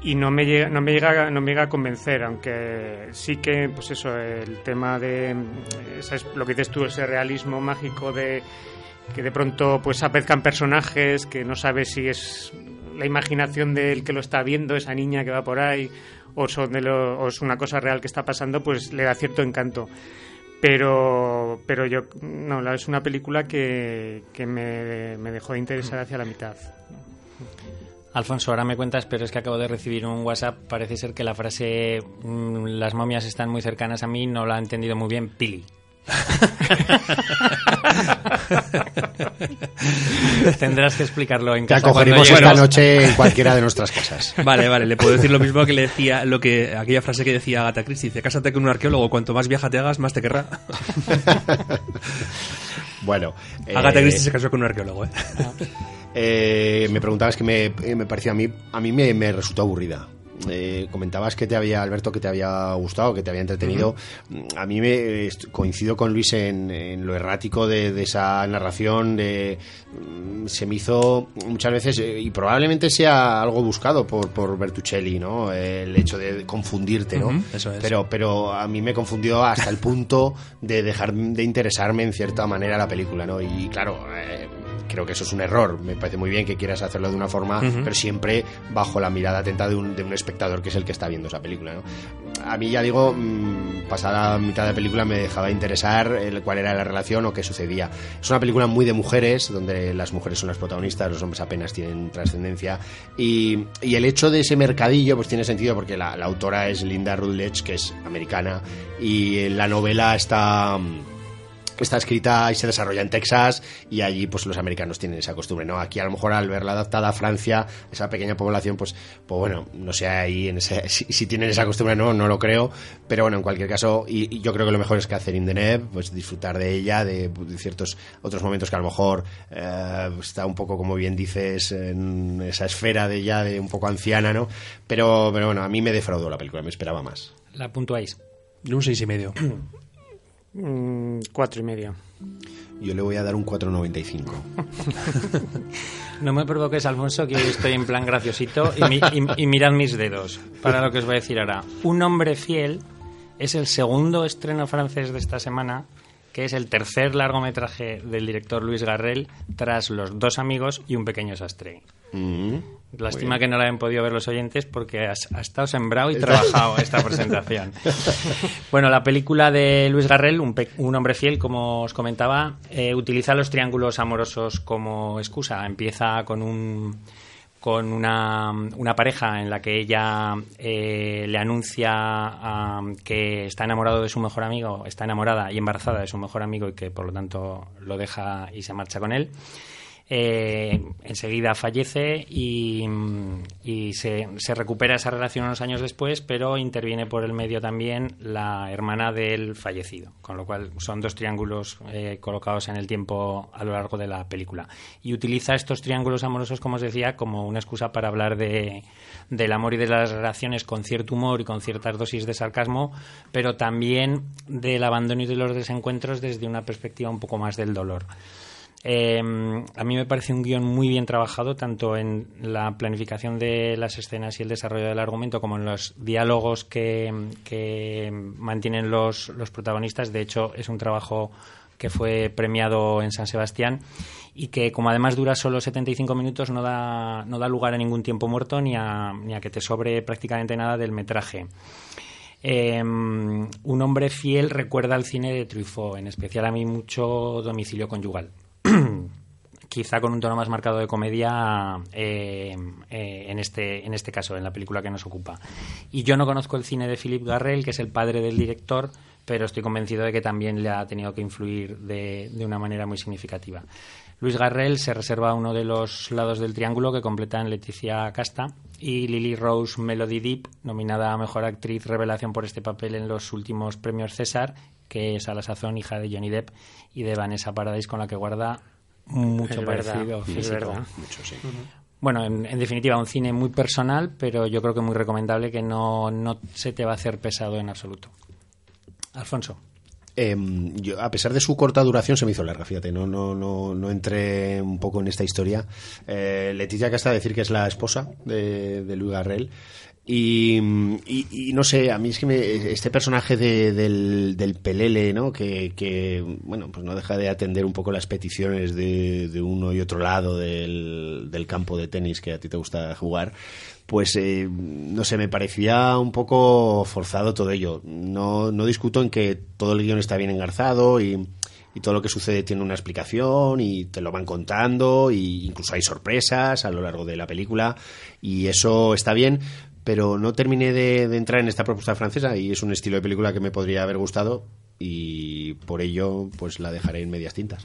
y no me llega no me llega no me llega a convencer aunque sí que pues eso el tema de lo que dices tú ese realismo mágico de que de pronto pues aparezcan personajes que no sabes si es la imaginación del que lo está viendo esa niña que va por ahí o son de lo- o es una cosa real que está pasando pues le da cierto encanto pero pero yo no la- es una película que, que me, me dejó de interesar hacia la mitad Alfonso, ahora me cuentas, pero es que acabo de recibir un WhatsApp. Parece ser que la frase mm, las momias están muy cercanas a mí no la ha entendido muy bien Pili. Tendrás que explicarlo en Te casa. cuando acogeremos esta noche en cualquiera de nuestras casas. Vale, vale, le puedo decir lo mismo que le decía, lo que, aquella frase que decía Agatha Christie, dice, cásate con un arqueólogo, cuanto más vieja te hagas, más te querrá. Bueno, Agatha eh, Christie se casó con un arqueólogo, ¿eh? eh, me preguntabas que me, eh, me parecía a mí, a mí me, me resultó aburrida. Eh, comentabas que te había, Alberto, que te había gustado, que te había entretenido. A mí me coincido con Luis en, en lo errático de, de esa narración. De, mm, se me hizo muchas veces, eh, y probablemente sea algo buscado por, por Bertuccelli, ¿no? El hecho de confundirte, ¿no? Eso es. Pero, pero a mí me confundió hasta el punto de dejar de interesarme en cierta manera la película, ¿no? Y claro, eh, creo que eso es un error. Me parece muy bien que quieras hacerlo de una forma, pero siempre bajo la mirada atenta de un, de un espectador que es el que está viendo esa película, ¿no? A mí ya digo, mm, pasada mitad de película me dejaba interesar el, cuál era la relación o qué sucedía. Es una película muy de mujeres, donde las mujeres son las protagonistas, los hombres apenas tienen trascendencia. Y, y el hecho de ese mercadillo, pues tiene sentido porque la, la autora es Linda Rutledge, que es americana, y la novela está mm, está escrita y se desarrolla en Texas y allí pues los americanos tienen esa costumbre, ¿no? Aquí a lo mejor al verla adaptada a Francia, esa pequeña población, pues, pues bueno, no sé ahí en ese, si, si tienen esa costumbre no, no lo creo, pero bueno, en cualquier caso, y, y yo creo que lo mejor es Catherine Deneuve, pues disfrutar de ella, de, de ciertos otros momentos que a lo mejor eh, está un poco, como bien dices, en esa esfera de ella, de un poco anciana, ¿no? Pero, pero bueno, a mí me defraudó la película, me esperaba más. La puntuáis. Un seis y medio. Mm, cuatro y medio Yo le voy a dar un 4.95. No me provoques, Alfonso, que hoy estoy en plan graciosito y, mi- y- y mirad mis dedos para lo que os voy a decir ahora. Un hombre fiel es el segundo estreno francés de esta semana que es el tercer largometraje del director Luis Garrel tras Los dos amigos y Un pequeño sastre. Mm. Lástima que no la hayan podido ver los oyentes porque has, ha estado sembrado y trabajado esta presentación. bueno, la película de Luis Garrel, un, un hombre fiel, como os comentaba, eh, utiliza los triángulos amorosos como excusa. Empieza con un con una, una pareja en la que ella eh, le anuncia ah, que está enamorado de su mejor amigo, está enamorada y embarazada de su mejor amigo y que por lo tanto lo deja y se marcha con él. Eh, enseguida fallece y, se recupera esa relación unos años después, pero interviene por el medio también la hermana del fallecido, con lo cual son dos triángulos eh, colocados en el tiempo a lo largo de la película. Y utiliza estos triángulos amorosos, como os decía, como una excusa para hablar de, del amor y de las relaciones con cierto humor y con ciertas dosis de sarcasmo, pero también del abandono y de los desencuentros desde una perspectiva un poco más del dolor. Eh, a mí me parece un guion muy bien trabajado, tanto en la planificación de las escenas y el desarrollo del argumento, como en los diálogos que, mantienen los, protagonistas. De hecho, es un trabajo que fue premiado en San Sebastián y que como además dura solo 75 minutos no da, no da lugar a ningún tiempo muerto ni a, ni a que te sobre prácticamente nada del metraje. Eh, un hombre fiel recuerda al cine de Truffaut, en especial a mí mucho domicilio conyugal. Quizá con un tono más marcado de comedia eh, eh, en, este, en este caso, en la película que nos ocupa. Y yo no conozco el cine de Philip Garrel, que es el padre del director, pero estoy convencido de que también le ha tenido que influir de, de una manera muy significativa. Luis Garrel se reserva uno de los lados del triángulo que completan Leticia Casta y Lily Rose Melody Deep, nominada a Mejor Actriz Revelación por este papel en los últimos premios César, que es a la sazón hija de Johnny Depp y de Vanessa Paradis, con la que guarda mucho Es verdad, parecido es físico. verdad. Mucho, sí. Bueno, en, en definitiva, un cine muy personal, pero yo creo que muy recomendable que no, no se te va a hacer pesado en absoluto. Alfonso. Eh, yo, a pesar de su corta duración, se me hizo larga, fíjate, no, no, no, no entré un poco en esta historia. Eh, Leticia Casta decir que es la esposa de, de Luis Garrel. Y, no sé, a mí es que me- este personaje de- del, del Pelele, ¿no? Que, que, bueno, pues no deja de atender un poco las peticiones de, de uno y otro lado del, del campo de tenis que a ti te gusta jugar, pues eh, no sé, me parecía un poco forzado todo ello. No, no discuto en que todo el guion está bien engarzado y, y todo lo que sucede tiene una explicación y te lo van contando y incluso hay sorpresas a lo largo de la película y eso está bien pero no terminé de, de entrar en esta propuesta francesa y es un estilo de película que me podría haber gustado y por ello pues la dejaré en medias tintas.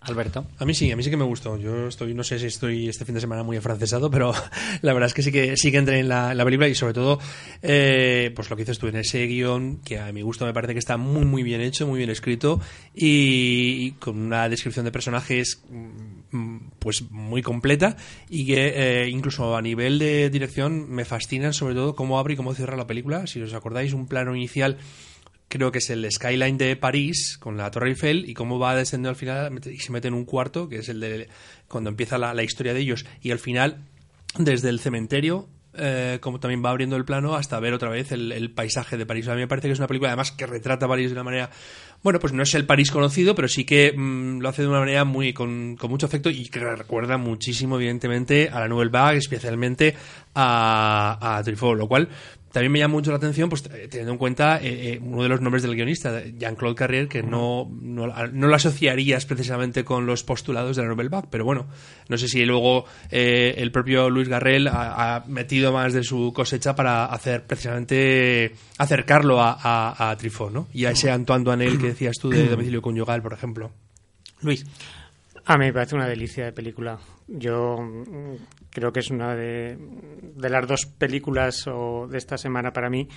Alberto. A mí sí, a mí sí que me gustó. Yo estoy, no sé si estoy este fin de semana muy afrancesado, pero la verdad es que sí que sí que entré en la, la película y sobre todo, eh, pues lo que dices tú en ese guion, que a mi gusto me parece que está muy muy bien hecho, muy bien escrito y, y con una descripción de personajes mm, pues muy completa y que eh, incluso a nivel de dirección me fascinan sobre todo cómo abre y cómo cierra la película. Si os acordáis, un plano inicial creo que es el skyline de París con la Torre Eiffel y cómo va descendiendo al final y se mete en un cuarto que es el de cuando empieza la, la historia de ellos y al final desde el cementerio eh, como también va abriendo el plano hasta ver otra vez el, paisaje de París. A mí me parece que es una película además que retrata París de una manera, bueno, pues no es el París conocido, pero sí que mm, lo hace de una manera muy con, con mucho efecto y que recuerda muchísimo evidentemente a la Nouvelle Vague, especialmente a, a Truffaut, lo cual también me llama mucho la atención, pues eh, teniendo en cuenta eh, eh, uno de los nombres del guionista, Jean-Claude Carrier, que no, no, no lo asociarías precisamente con los postulados de la Nouvelle Vague, pero bueno, no sé si luego eh, el propio Luis Garrel ha, ha metido más de su cosecha para hacer precisamente acercarlo a, a, a Truffaut, ¿no? Y a ese Antoine Duanel que decías tú de domicilio conyugal, por ejemplo. Luis. A mí me parece una delicia de película. Yo mm, creo que es una de, las dos películas o de esta semana para mí.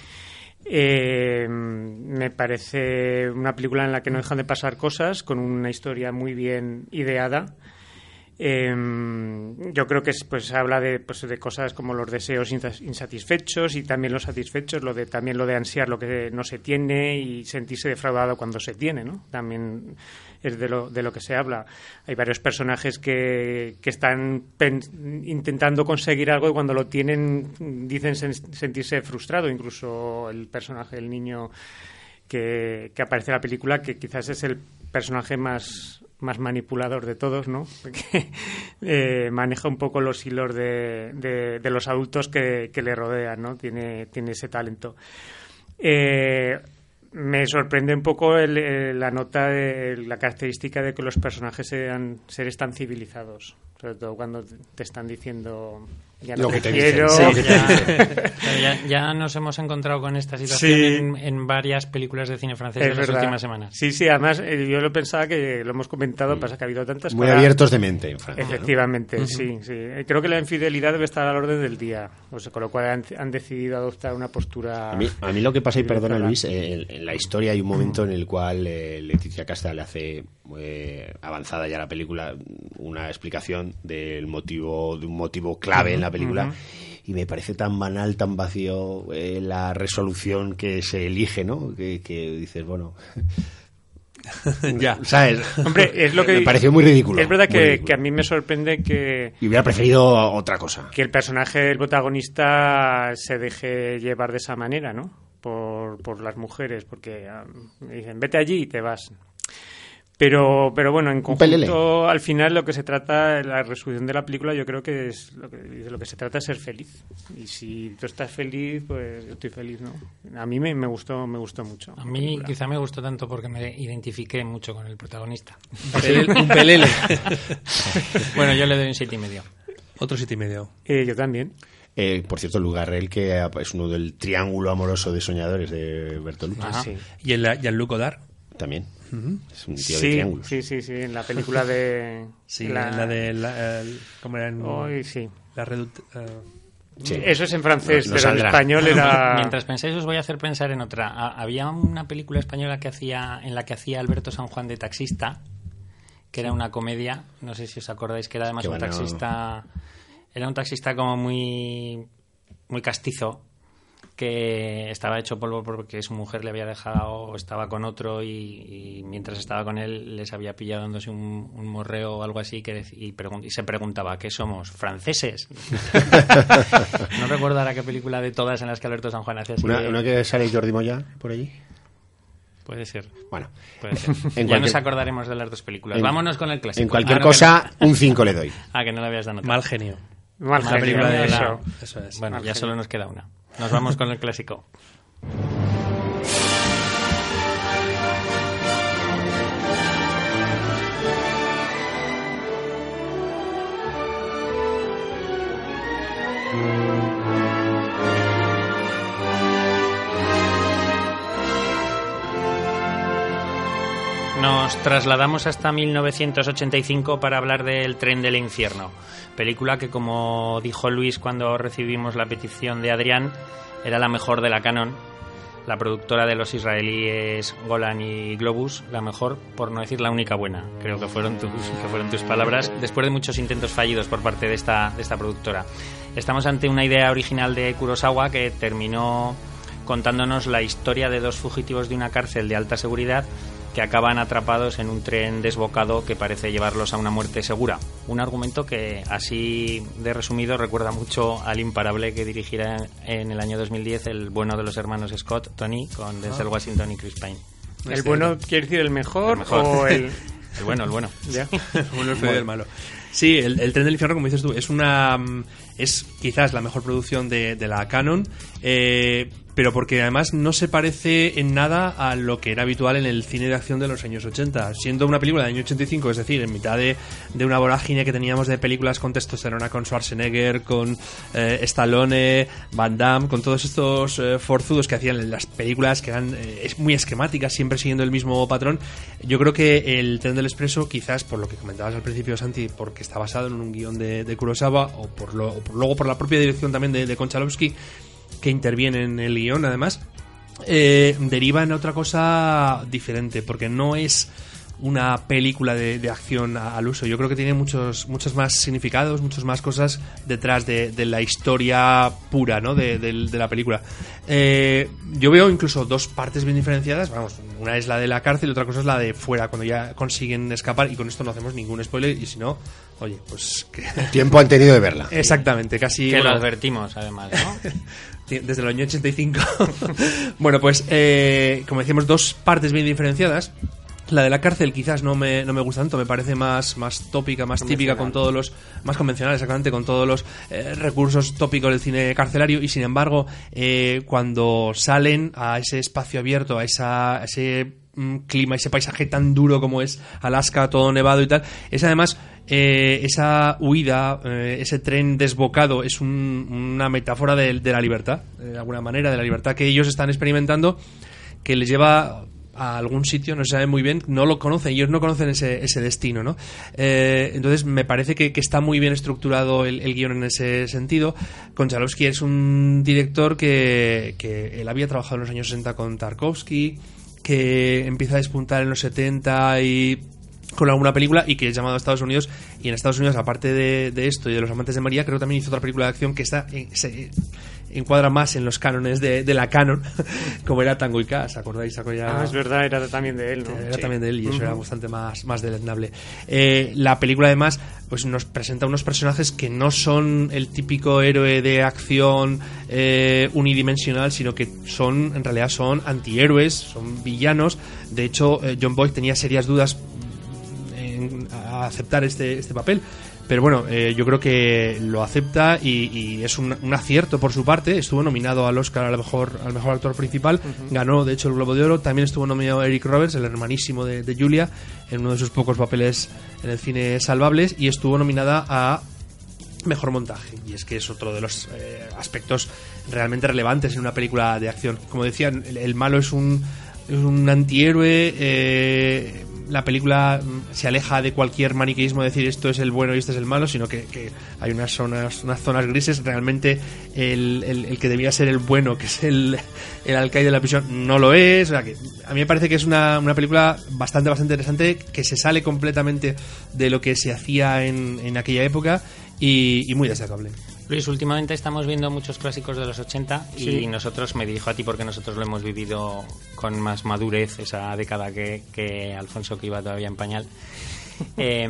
Eh, me parece una película en la que no dejan de pasar cosas, con una historia muy bien ideada. Eh, yo creo que es, pues habla de, pues, de cosas como los deseos insa- insatisfechos y también los satisfechos, lo de también lo de ansiar lo que no se tiene y sentirse defraudado cuando se tiene, ¿no? También es de lo, de lo que se habla. Hay varios personajes que, que están intentando conseguir algo y cuando lo tienen dicen sen- sentirse frustrado, incluso el personaje del niño que, que aparece en la película, que quizás es el personaje más, más manipulador de todos, ¿no? Porque eh, maneja un poco los hilos de, de, de los adultos que, que, le rodean, ¿no? Tiene, tiene ese talento. Eh, me sorprende un poco el, el, la nota, de, la característica de que los personajes sean seres tan civilizados sobre todo cuando te están diciendo ya no Lo que te quiero. dicen, sí. Ya, ya- ya nos hemos encontrado con esta situación Sí. en, en varias películas de cine francés Es en las verdad. últimas semanas. Sí, sí, además eh, yo lo pensaba que lo hemos comentado, pasa que ha habido tantas Muy abiertos de mente en Francia. ¿no? Efectivamente, sí, sí. Eh, Creo que la infidelidad debe estar al orden del día, o sea, con lo cual han, han decidido adoptar una postura. A mí, a mí lo que pasa, y perdona. Luis, eh, en, en la historia hay un momento en el cual eh, Leticia Casta le hace eh, avanzada ya la película una explicación del motivo, de un motivo clave en la película. Y me parece tan banal, tan vacío eh, la resolución que se elige, ¿no? Que, que dices, bueno, ya. ¿sabes? Hombre, es lo que. me pareció muy ridículo. Es verdad que, ridículo. que a mí me sorprende que, Y hubiera preferido otra cosa. que el personaje, el protagonista, se deje llevar de esa manera, ¿no? Por, por las mujeres, porque me dicen, vete allí y te vas. Pero, pero bueno, en conjunto, al final lo que se trata, la resolución de la película, yo creo que es lo que, de lo que se trata es ser feliz. Y si tú estás feliz, pues yo estoy feliz, ¿no? A mí me, me gustó, me gustó mucho. A mí quizá me gustó tanto porque me identifiqué mucho con el protagonista. Pelele- un pelele. Bueno, yo le doy un siete y medio. Otro siete y medio. Eh, yo también. Eh, por cierto, Lugarrel, que es uno del triángulo amoroso de soñadores de Bertolucci. Ajá. Sí. Y el Jean-Luc Godard. También. Es un tío de Sí, triángulos. sí, sí, sí, en la película de... Sí, la, de. La, el- ¿Cómo era? en- Hoy sí. La reduct- eh, Sí. Eso es en francés, No- no pero en español era... Mientras pensáis, os voy a hacer pensar en otra. Ha- Había una película española que hacía, en la que hacía Alberto San Juan de taxista, que era una comedia. No sé si os acordáis que era además Qué un bueno. taxista. Era un taxista como muy, muy castizo, que estaba hecho polvo porque su mujer le había dejado o estaba con otro y, y mientras estaba con él les había pillado dándose un, un morreo o algo así que y, pregun- y se preguntaba ¿qué somos? ¿franceses? no recuerdo ahora qué película de todas en las que Alberto San Juan hacía así Una, que sale Jordi Moya por allí. Puede ser, Bueno, puede ser. En ya cualquier- nos acordaremos de las dos películas. en- Vámonos con el clásico. en cualquier Ahora que cosa, un 5 le doy. ah, que no lo habías dado. Mal genio. Mal La genio, eso. la- Eso es. Bueno, Mal ya genio. solo nos queda una. Nos vamos con el clásico. Nos trasladamos hasta 1985 para hablar del Tren del Infierno, película que, como dijo Luis cuando recibimos la petición de Adrián, era la mejor de la Canon, la productora de los israelíes Golan y Globus, la mejor, por no decir la única buena. Creo que fueron tus, que fueron tus palabras, después de muchos intentos fallidos por parte de esta, de esta productora. Estamos ante una idea original de Kurosawa que terminó contándonos la historia de dos fugitivos de una cárcel de alta seguridad que acaban atrapados en un tren desbocado que parece llevarlos a una muerte segura. Un argumento que, así de resumido, recuerda mucho al imparable que dirigirá en el año 2010 el bueno de los hermanos Scott, Tony, con Denzel Washington y Chris Pine. ¿El bueno quiere decir el mejor, El mejor. o el...? El bueno, el bueno. Ya. Feo y el malo. Sí, el, Tren del Infierno, como dices tú, es una. mm, Es quizás la mejor producción de, la Canon, eh, pero porque además no se parece en nada a lo que era habitual en el cine de acción de los años 80. Siendo una película del año 85, es decir, en mitad de, de una vorágine que teníamos de películas con testosterona, con Schwarzenegger, con eh, Stallone, Van Damme, con todos estos eh, forzudos que hacían las películas que eran eh, muy esquemáticas, siempre siguiendo el mismo patrón. Yo creo que el Tren del Expreso, quizás por lo que comentabas al principio, Santi, porque está basado en un guion de, de Kurosawa, o por, lo, por- luego por la propia dirección también de, de Konchalovsky, que interviene en el guion, además, eh, deriva en otra cosa diferente, porque no es una película de, acción al uso. Yo creo que tiene muchos, muchos más significados, muchas más cosas detrás de, la historia pura ¿no? de, de la película. Eh, yo veo incluso dos partes bien diferenciadas. Vamos, una es la de la cárcel y otra cosa es la de fuera, cuando ya consiguen escapar. Y con esto no hacemos ningún spoiler. Y si no, oye, pues que- Tiempo han tenido de verla. Exactamente, casi. que lo advertimos, además, ¿no? desde el año 85. bueno, pues eh, como decíamos, dos partes bien diferenciadas. La de la cárcel quizás no me, no me gusta tanto, me parece más, más tópica, más típica con todos los... Más convencional, exactamente, con todos los eh, recursos tópicos del cine carcelario y sin embargo, eh, cuando salen a ese espacio abierto, a, esa, a ese mm, clima, ese paisaje tan duro como es Alaska, todo nevado y tal, es además eh, esa huida, eh, ese tren desbocado, es un- una metáfora de, la libertad, de alguna manera, de la libertad que ellos están experimentando, que les lleva a algún sitio, no se sabe muy bien, no lo conocen, ellos no conocen ese, destino, ¿no? Eh, entonces me parece que, que está muy bien estructurado el, el guion en ese sentido. Konchalovsky es un director que, que él había trabajado en los años 60 con Tarkovsky, que empieza a despuntar en los 70 y con alguna película y que es llamado a Estados Unidos y en Estados Unidos aparte de, de esto y de los amantes de María creo que también hizo otra película de acción que está en- se encuadra más en los cánones de, de la canon como era Tango y K ¿os acordáis? Ya- Ah, es verdad, era también de él, ¿no? era Sí. también de él y eso era bastante más, más deleznable. Eh, la película además pues nos presenta unos personajes que no son el típico héroe de acción eh, unidimensional, sino que son en realidad son antihéroes, son villanos. De hecho, eh, John Boyd tenía serias dudas a aceptar este, este papel. Pero bueno, eh, yo creo que lo acepta y, y es un, un acierto por su parte. Estuvo nominado al Oscar al mejor, al mejor actor principal. Ganó, de hecho, el Globo de Oro. También estuvo nominado Eric Roberts, el hermanísimo de, de Julia, en uno de sus pocos papeles en el cine salvables. Y estuvo nominada a mejor montaje. Y es que es otro de los eh, aspectos realmente relevantes en una película de acción. Como decían, el, el malo es un, es un antihéroe. eh, la película se aleja de cualquier maniqueísmo de decir esto es el bueno y este es el malo, sino que, que hay unas zonas, unas zonas grises. Realmente el, el- el que debía ser el bueno, que es el, el alcaide de la prisión, no lo es. O sea que a mí me parece que es una, una película bastante, bastante interesante, que se sale completamente de lo que se hacía en, en aquella época y, y muy destacable. Luis, últimamente estamos viendo muchos clásicos de los 80 y Sí. nosotros, me dirijo a ti porque nosotros lo hemos vivido con más madurez esa década que, que Alfonso que iba todavía en pañal. Eh,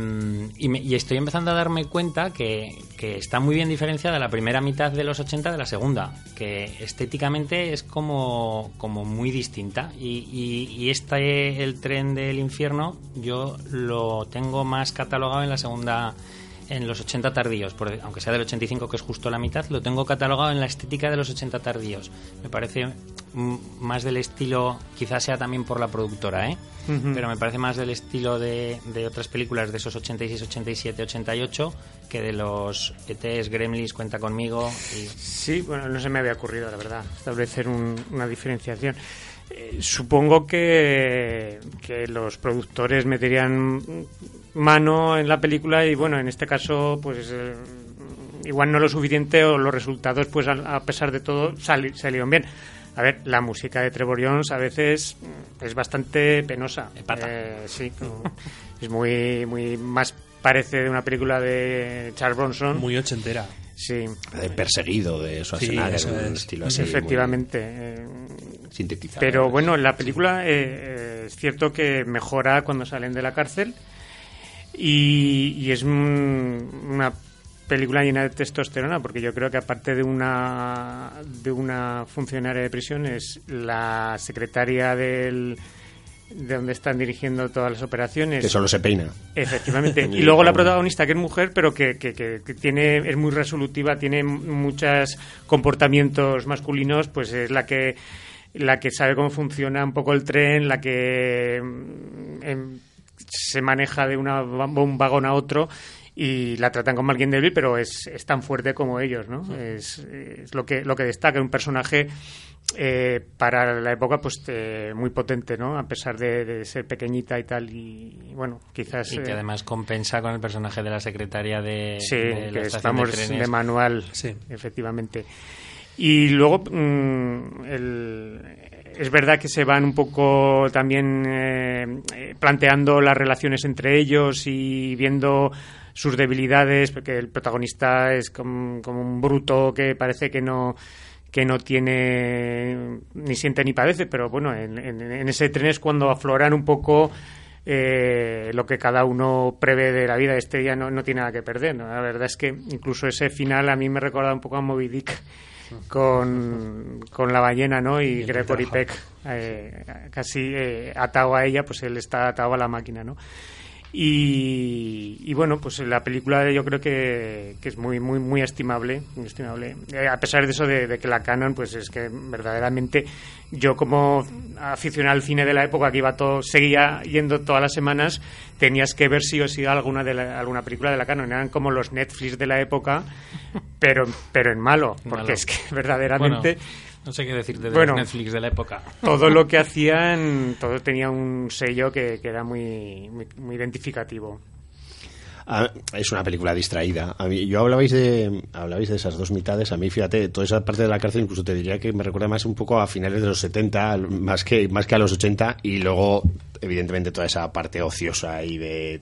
y, me- y estoy empezando a darme cuenta que, que está muy bien diferenciada la primera mitad de los 80 de la segunda, que estéticamente es como, como muy distinta. Y, y, y este, el tren del infierno, yo lo tengo más catalogado en la segunda en los 80 tardíos, por- aunque sea del 85 que es justo la mitad, lo tengo catalogado en la estética de los 80 tardíos. Me parece más del estilo, quizás sea también por la productora, ¿eh? Pero me parece más del estilo de, de otras películas de esos 86, 87, 88 que de los ETs, Gremlins, Cuenta conmigo y Sí, bueno, no se me había ocurrido, la verdad, establecer un- una diferenciación. Eh, supongo que, que los productores meterían mano en la película y, bueno, en este caso, pues eh, igual no lo suficiente o los resultados, pues a, a pesar de todo, sali- salieron bien. A ver, la música de Trevor Jones a veces mm, es bastante penosa. Eh, sí, es muy, muy más parece de una película de Charles Bronson. Muy ochentera. Sí, De perseguido de Schwarzenegger, un es. estilo así. efectivamente. eh, sintetizado. pero bueno, la película eh, eh, es cierto que mejora cuando salen de la cárcel y, y es un- una película llena de testosterona porque yo creo que aparte de una de una funcionaria de prisión es la secretaria del de donde están dirigiendo todas las operaciones Que solo se peina. Efectivamente. Y luego la protagonista, que es mujer, pero que, que- que- que tiene es muy resolutiva, tiene muchos comportamientos masculinos, pues es la que la que sabe cómo funciona un poco el tren, la que mm, em, se maneja de una, un vagón a otro y la tratan como alguien débil, pero es, es tan fuerte como ellos, ¿no? Es, es lo que lo que destaca un personaje eh, para la época pues eh, muy potente, ¿no? A pesar de, de ser pequeñita y tal y bueno, quizás y que eh, además compensa con el personaje de la secretaria de, sí, de la que estamos de manual, Sí. efectivamente. Y luego mm, el, es verdad que se van un poco también eh, planteando las relaciones entre ellos y viendo sus debilidades, porque el protagonista es como, un bruto que parece que no que no tiene ni siente ni padece, pero bueno, en, en ese tren es cuando afloran un poco eh, lo que cada uno prevé de la vida. Este ya no, no tiene nada que perder. La verdad es que incluso ese final a mí me recuerda un poco a Moby Dick con, con la ballena ¿no? y Gregory Peck eh, casi eh, atado a ella, pues él está atado a la máquina. ¿no? Y, bueno, pues la película yo creo que, es muy muy muy estimable, estimable. Eh, a pesar de eso de, que la Canon, pues es que verdaderamente yo como aficionado al cine de la época que iba todo, seguía yendo todas las semanas, tenías que ver si o si alguna de alguna película de la Canon. Eran como los Netflix de la época, pero pero en malo, porque es que verdaderamente no sé qué decir de bueno, Netflix de la época. Todo lo que hacían, todo tenía un sello que, era muy, muy, identificativo. Ah, es una película distraída. A mí, yo hablabais de, hablabais de esas dos mitades. A mí, fíjate, toda esa parte de la cárcel incluso te diría que me recuerda más un poco a finales de los 70, más que, más que a los 80, y luego, evidentemente, toda esa parte ociosa y de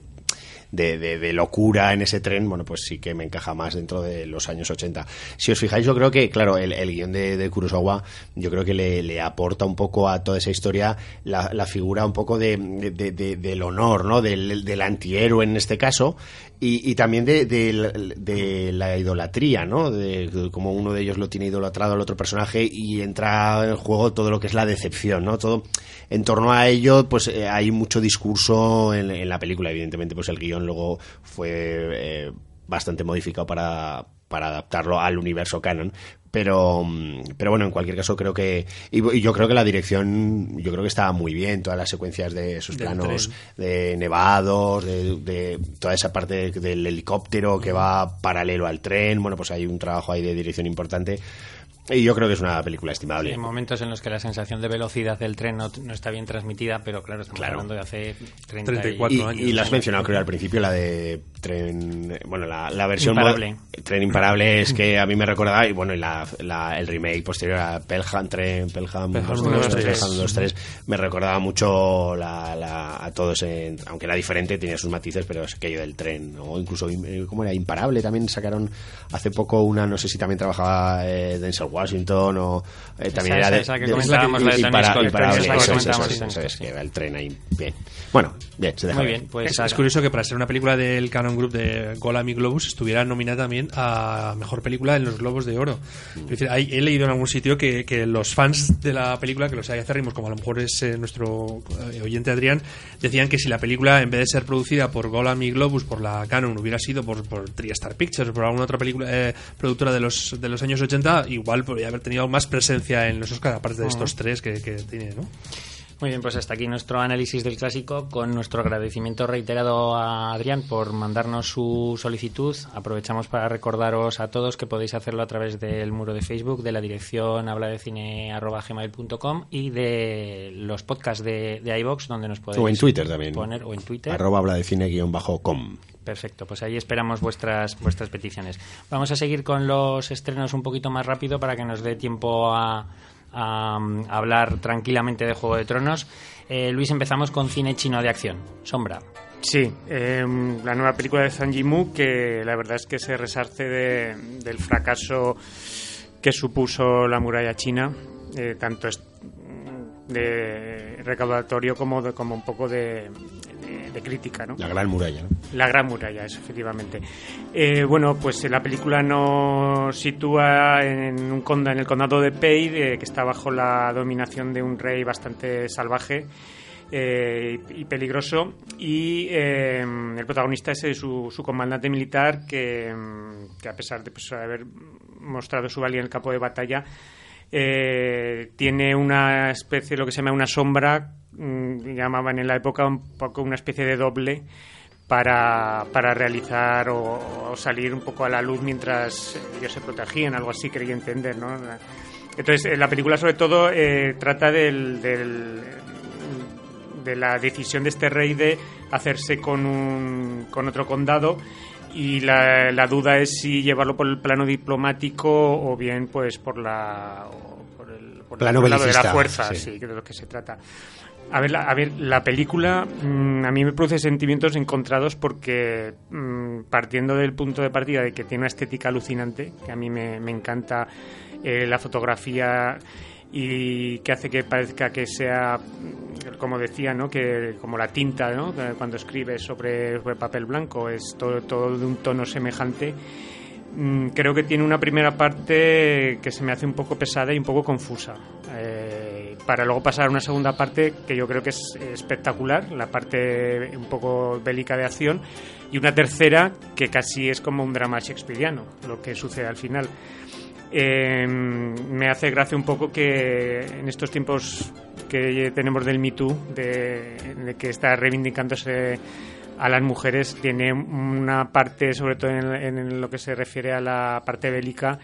de, de, locura en ese tren, bueno, pues sí que me encaja más dentro de los años 80. Si os fijáis, yo creo que, claro, el, el guion de, de, Kurosawa, yo creo que le, aporta un poco a toda esa historia la, figura un poco de, del honor, ¿no? Del, del antihéroe en este caso, y, también de, de, la idolatría, ¿no? De, como uno de ellos lo tiene idolatrado al otro personaje y entra en juego todo lo que es la decepción, ¿no? Todo en torno a ello, pues eh, hay mucho discurso en, en, la película, evidentemente, pues el guion luego fue eh, bastante modificado para, para adaptarlo al universo canon, pero pero bueno en cualquier caso creo que y, yo creo que la dirección yo creo que estaba muy bien todas las secuencias de esos planos de nevados de, de, toda esa parte del helicóptero que va paralelo al tren. Bueno pues hay un trabajo ahí de dirección importante y yo creo que es una película estimable. Hay momentos en los que la sensación de velocidad del tren no, está bien transmitida, pero claro, estamos hablando de hace 34 y, años. Y lo has mencionado, creo, al principio, la de tren. Bueno, la, la versión. Imparable. Tren Imparable es que a mí me recordaba, y bueno, y la, la, el remake posterior a Pelham, Tren, Pelham, Pelham 2, 3, me recordaba mucho la, la, a todos, en, aunque era diferente, tenía sus matices, pero es aquello del tren, o incluso, eh, ¿cómo era? Imparable, también sacaron hace poco una, no sé si también trabajaba eh, Denzel Washington o eh, también era de, esa que de, comentábamos la de imparable, que era el tren ahí bien bueno bien se deja muy bien pues es, es, curioso que para ser una película del Canon Group de Golami Globus estuviera nominada también a mejor película en los Globos de Oro es decir, hay, he leído en algún sitio que, que, los fans de la película que los hay acérrimos como a lo mejor es eh, nuestro eh, oyente Adrián decían que si la película en vez de ser producida por Golami Globus por la Canon hubiera sido por, por TriStar Pictures o por alguna otra película eh, productora de los, de los años 80 igual podría haber tenido más presencia en los Oscars, aparte de estos tres que, que tiene, ¿no? Muy bien, pues hasta aquí nuestro análisis del clásico con nuestro agradecimiento reiterado a Adrián por mandarnos su solicitud. Aprovechamos para recordaros a todos que podéis hacerlo a través del muro de Facebook de la dirección habladecine.gmail.com y de los podcasts de, de iVox donde nos podéis o en Twitter también. poner o en Twitter. Arroba habladecine-com. Perfecto, pues ahí esperamos vuestras vuestras peticiones. Vamos a seguir con los estrenos un poquito más rápido para que nos dé tiempo a a, hablar tranquilamente de Juego de Tronos. Eh, Luis, empezamos con cine chino de acción. Sombra. Sí, em, la nueva película de Zhang Yimou que la verdad es que se resarce del fracaso que supuso la muralla china, eh, tanto de recaudatorio como, como un poco de, de, crítica, ¿no? La Gran Muralla, ¿no? La Gran Muralla, eso, efectivamente. Eh, bueno, pues la película nos sitúa en, un conda, en el condado de Pei, que está bajo la dominación de un rey bastante salvaje. Eh, y peligroso y eh, el protagonista es su, su comandante militar que, que a pesar de pues, haber mostrado su valía en el campo de batalla eh, tiene una especie, lo que se llama una sombra, llamaban en la época un poco una especie de doble para, para realizar o, salir un poco a la luz mientras ellos se protegían, algo así quería entender, ¿no? Entonces, la película sobre todo eh, trata del, del, de la decisión de este rey de hacerse con, un, con otro condado y la, duda es si llevarlo por el plano diplomático o bien pues por la el, por Plano el lado de la fuerza, sí. sí, de lo que se trata. A ver, la, a ver, la película mm, a mí me produce sentimientos encontrados porque mm, partiendo del punto de partida de que tiene una estética alucinante, que a mí me, encanta eh, la fotografía y que hace que parezca que sea, mm, como decía, ¿no? que como la tinta, ¿no? Cuando escribes sobre, sobre papel blanco, es todo, todo de un tono semejante. Mm, Creo que tiene una primera parte que se me hace un poco pesada y un poco confusa. Eh, para luego pasar a una segunda parte que yo creo que es espectacular, la parte un poco bélica de acción, y una tercera que casi es como un drama shakespeariano, lo que sucede al final. Eh, me hace gracia un poco que en estos tiempos que tenemos del Me Too, de, de que está reivindicándose a las mujeres, tiene una parte, sobre todo en, en lo que se refiere a la parte bélica,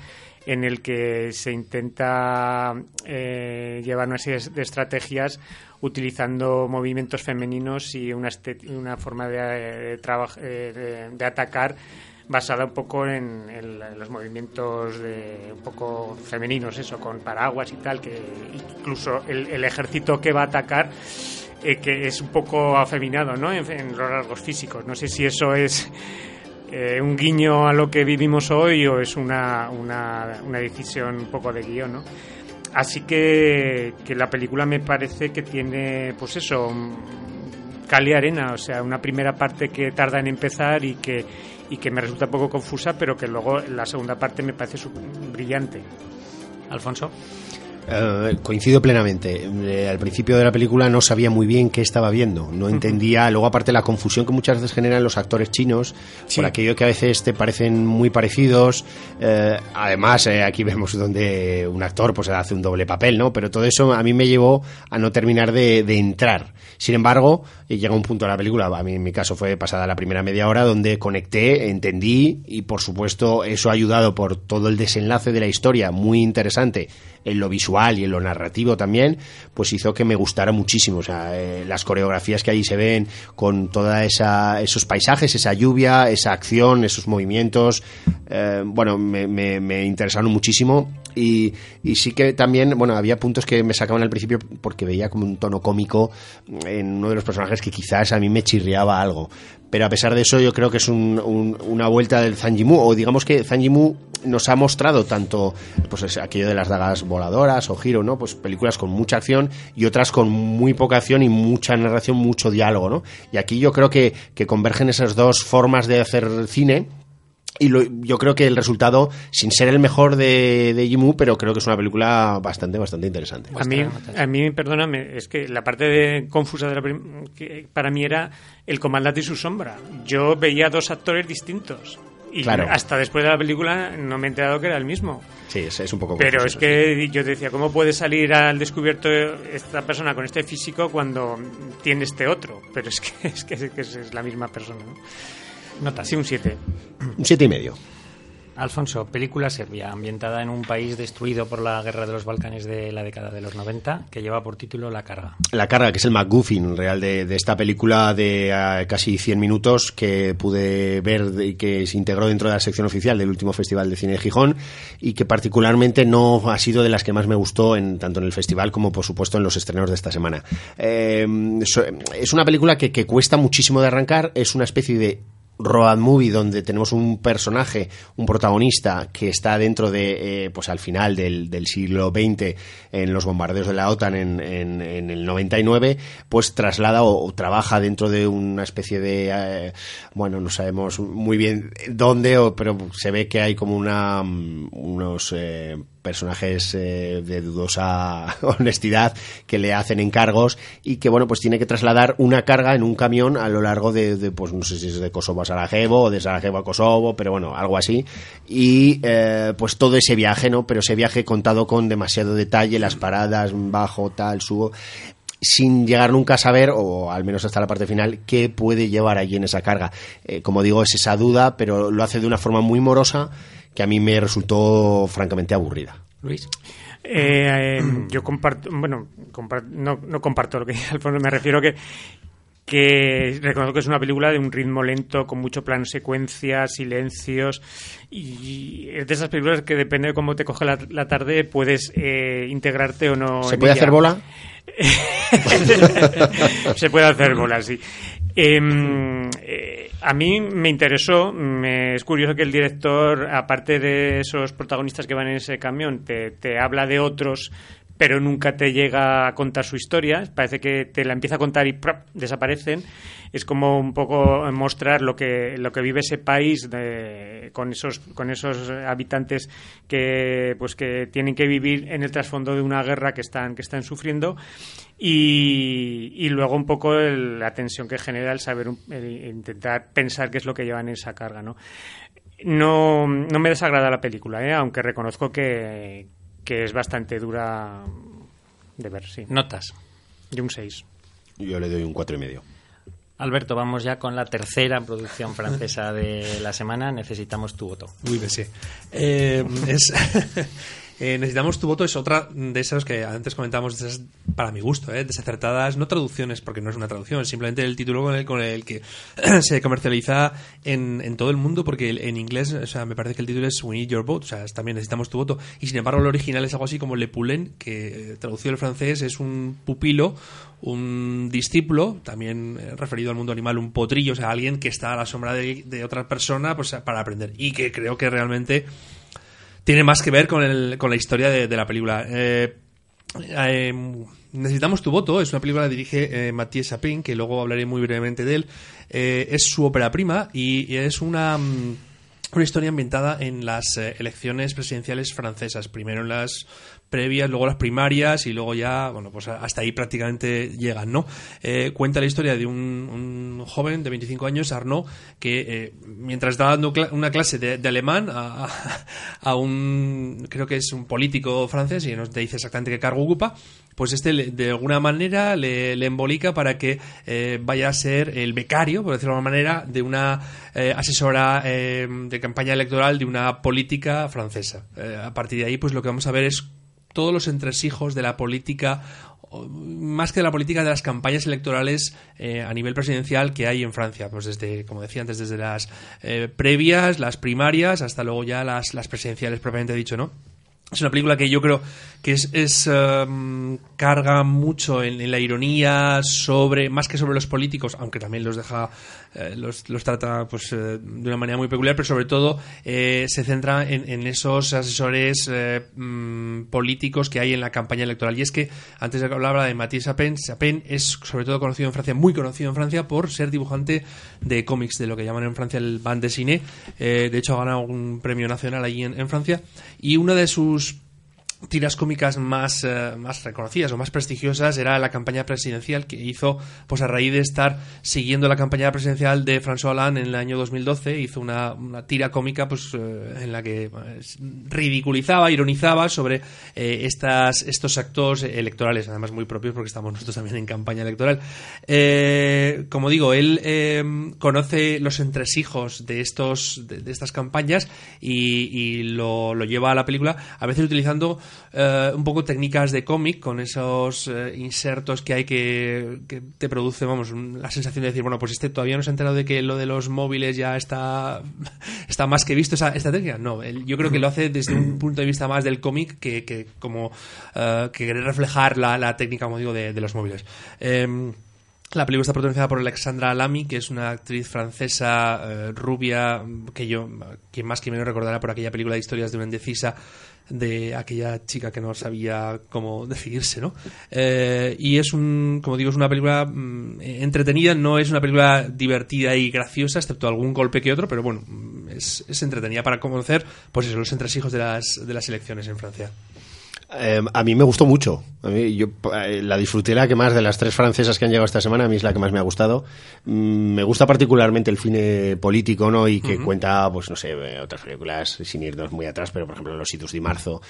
en el que se intenta eh, llevar una serie de estrategias utilizando movimientos femeninos y una, este- una forma de, eh, eh, de- de atacar basada un poco en los movimientos de, un poco femeninos, eso, con paraguas y tal, que incluso el, el ejército que va a atacar eh, que es un poco afeminado, ¿no? En, los rasgos físicos. No sé si eso es eh, un guiño a lo que vivimos hoy o es una, una, una decisión un poco de guion, ¿no? Así que, que la película me parece que tiene, pues eso, cal arena, o sea, una primera parte que tarda en empezar y que, y que me resulta un poco confusa, pero que luego la segunda parte me parece brillante. Alfonso. Eh, coincido plenamente. Eh, al principio de la película no sabía muy bien qué estaba viendo. No entendía. Luego, aparte, la confusión que muchas veces generan los actores chinos, Sí. por aquello que a veces te parecen muy parecidos. Eh, además, eh, aquí vemos donde un actor pues hace un doble papel, ¿no? Pero todo eso a mí me llevó a no terminar de, de entrar. Sin embargo, llega un punto de la película, a mí en mi caso fue pasada la primera media hora, donde conecté, entendí y por supuesto eso ha ayudado por todo el desenlace de la historia, muy interesante en lo visual y en lo narrativo también, pues hizo que me gustara muchísimo. O sea, eh, las coreografías que ahí se ven con toda esa esos paisajes, esa lluvia, esa acción, esos movimientos, eh, bueno, me- me interesaron muchísimo y, sí que también, bueno, había puntos que me sacaban al principio porque veía como un tono cómico en uno de los personajes que quizás a mí me chirriaba algo. Pero a pesar de eso, yo creo que es un- un- una vuelta del Zanjimu, o digamos que Zanjimu nos ha mostrado tanto pues es aquello de las dagas voladoras o giro, ¿no? Pues películas con mucha acción y otras con muy poca acción y mucha narración, mucho diálogo, ¿no? Y aquí yo creo que convergen esas dos formas de hacer cine y lo- yo creo que el resultado, sin ser el mejor de, de Jimu, pero creo que es una película bastante, bastante interesante. A mí, a mí, perdóname, es que la parte de- confusa de la prim- que para mí era el comandante y su sombra. Yo veía dos actores distintos. Y Claro. hasta después de la película no me he enterado que era el mismo. Sí, es, es un poco Pero confuso, es que yo decía, ¿cómo puede salir al descubierto esta persona con este físico cuando tiene este otro? Pero es que es, que, es, que es la misma persona, ¿no? Nota. Sí, un 7. sí. Un siete y medio. Alfonso, película serbia, ambientada en un país destruido por la guerra de los Balcanes de la década de los 90, que lleva por título La Carga. La carga, que es el McGuffin real de, de esta película de eh, casi 100 minutos que pude ver y que se integró dentro de la sección oficial del último Festival de Cine de Gijón y que particularmente no ha sido de las que más me gustó en, tanto en el festival como por supuesto en los estrenos de esta semana. Eh, es una película que, que cuesta muchísimo de arrancar, es una especie de road movie donde tenemos un personaje, un protagonista que está dentro de, eh, pues al final del, del siglo XX en los bombardeos de la OTAN en, en- en el 99, pues traslada o, trabaja dentro de una especie de, eh, bueno, no sabemos muy bien dónde, pero se ve que hay como una, mm, unos eh, personajes eh, de dudosa honestidad que le hacen encargos y que bueno pues tiene que trasladar una carga en un camión a lo largo de, de, pues no sé si es de Kosovo a Sarajevo o de Sarajevo a Kosovo pero bueno algo así y eh, pues todo ese viaje no pero ese viaje contado con demasiado detalle las paradas bajo tal subo sin llegar nunca a saber, o al menos hasta la parte final, qué puede llevar allí en esa carga. Eh, como digo, es esa duda, pero lo hace de una forma muy morosa que a mí me resultó francamente aburrida. Luis. Eh, eh, yo comparto, bueno, no, no comparto lo que dice Alfonso, me refiero que que reconozco que es una película de un ritmo lento, con mucho plano secuencia, silencios, y es de esas películas que depende de cómo te coge la, tarde, puedes eh, integrarte o no. ¿Se puede hacer bola? Se puede hacer bola, sí. Em, eh, a mí me interesó, me, es curioso que el director, aparte de esos protagonistas que van en ese camión, te, habla de otros pero nunca te llega a contar su historia. Parece que te la empieza a contar y desaparecen. Es como un poco mostrar lo que, lo que vive ese país con, esos, con esos habitantes que, pues, que tienen que vivir en el trasfondo de una guerra que están, que están sufriendo. Y, luego un poco la tensión que genera el saber, intentar pensar qué es lo que llevan en esa carga, ¿no? No, no me desagrada la película, ¿eh? aunque reconozco que, que es bastante dura de ver, sí. Notas. Y un 6. Yo le doy un cuatro y medio. Alberto, vamos ya con la tercera producción francesa de la semana. Necesitamos tu voto. Muy bien, sí. Eh, es Eh, necesitamos tu voto es otra de esas que antes comentábamos, para mi gusto, eh, desacertadas, no traducciones, porque no es una traducción, simplemente el título con el, con el que se comercializa en, todo el mundo, porque en inglés, o sea, me parece que el título es We Need Your Vote, o sea, también necesitamos tu voto, y sin embargo el original es algo así como Le Poulain, que eh, traducido al francés es un pupilo, un discípulo, también referido al mundo animal, un potrillo, o sea, alguien que está a la sombra de, de otra persona pues, para aprender, y que creo que realmente tiene más que ver con, el, con la historia de, la película. Eh, eh, necesitamos tu voto. Es una película que dirige eh, Mathieu Sapin, que luego hablaré muy brevemente de él. es su ópera prima y, es una, mm, una historia ambientada en las elecciones presidenciales francesas. Primero en las previas, luego las primarias y luego ya, bueno, pues hasta ahí prácticamente llegan, ¿no? Eh, cuenta la historia de un, joven de 25 años, Arnaud, que eh, mientras está dando una clase de, alemán a, un, creo que es un político francés y no te dice exactamente qué cargo ocupa, pues este de alguna manera le, embolica para que eh, vaya a ser el becario, por decirlo de alguna manera, de una asesora de campaña electoral de una política francesa. a partir de ahí, pues lo que vamos a ver es todos los entresijos de la política más que de la política de las campañas electorales eh, a nivel presidencial que hay en Francia, pues desde, como decía antes, desde las eh, previas, las primarias, hasta luego ya las, las presidenciales propiamente dicho, ¿no? Es una película que yo creo que es, em, carga mucho en, la ironía sobre más que sobre los políticos, aunque también los deja eh, los, los, trata pues eh, de una manera muy peculiar, pero sobre todo eh, se centra en, esos asesores mm, políticos que hay en la campaña electoral. Y es que antes de hablaba de Mathieu Sapin, Sapin es sobre todo conocido en Francia, muy conocido en Francia por ser dibujante de cómics, de lo que llaman en Francia el dessinée. de hecho ha ganado un premio nacional allí en, en Francia y una de sus tiras cómicas más, eh, más reconocidas o más prestigiosas era la campaña presidencial que hizo pues a raíz de estar siguiendo la campaña presidencial de François Hollande en el año 2012 hizo una, una tira cómica pues eh, en la que pues, ridiculizaba ironizaba sobre eh, estas estos actos electorales además muy propios porque estamos nosotros también en campaña electoral. Como digo él conoce los entresijos de estos de, estas campañas y, y lo, lo lleva a la película a veces utilizando eh, un poco técnicas de cómic con esos eh, insertos que hay que, te produce, vamos, la sensación de decir, bueno, pues este todavía no se ha enterado de que lo de los móviles ya está, está más que visto esa, esta técnica. No, yo creo que lo hace desde un punto de vista más del cómic que, que, como uh, que reflejar la, la, técnica, como digo, de, de los móviles. Em, la película está protagonizada por Alexandra Lamy, que es una actriz francesa rubia, que yo, quien más que menos recordará por aquella película de historias de una indecisa de aquella chica que no sabía cómo decidirse, ¿no? Eh, y es un, como digo, es una película mm, entretenida, no es una película divertida y graciosa, excepto algún golpe que otro, pero bueno, mm, es, es entretenida para conocer, pues eso, los entresijos de las, de las elecciones en Francia. Eh, a mí me gustó mucho. A mí, yo eh, la disfruté la que más de las tres francesas que han llegado esta semana. A mí es la que más me ha gustado. Mm, me gusta particularmente el cine político, ¿no? Y que cuenta, pues no sé, eh, otras películas sin irnos muy atrás, pero por ejemplo Los hitos de marzo,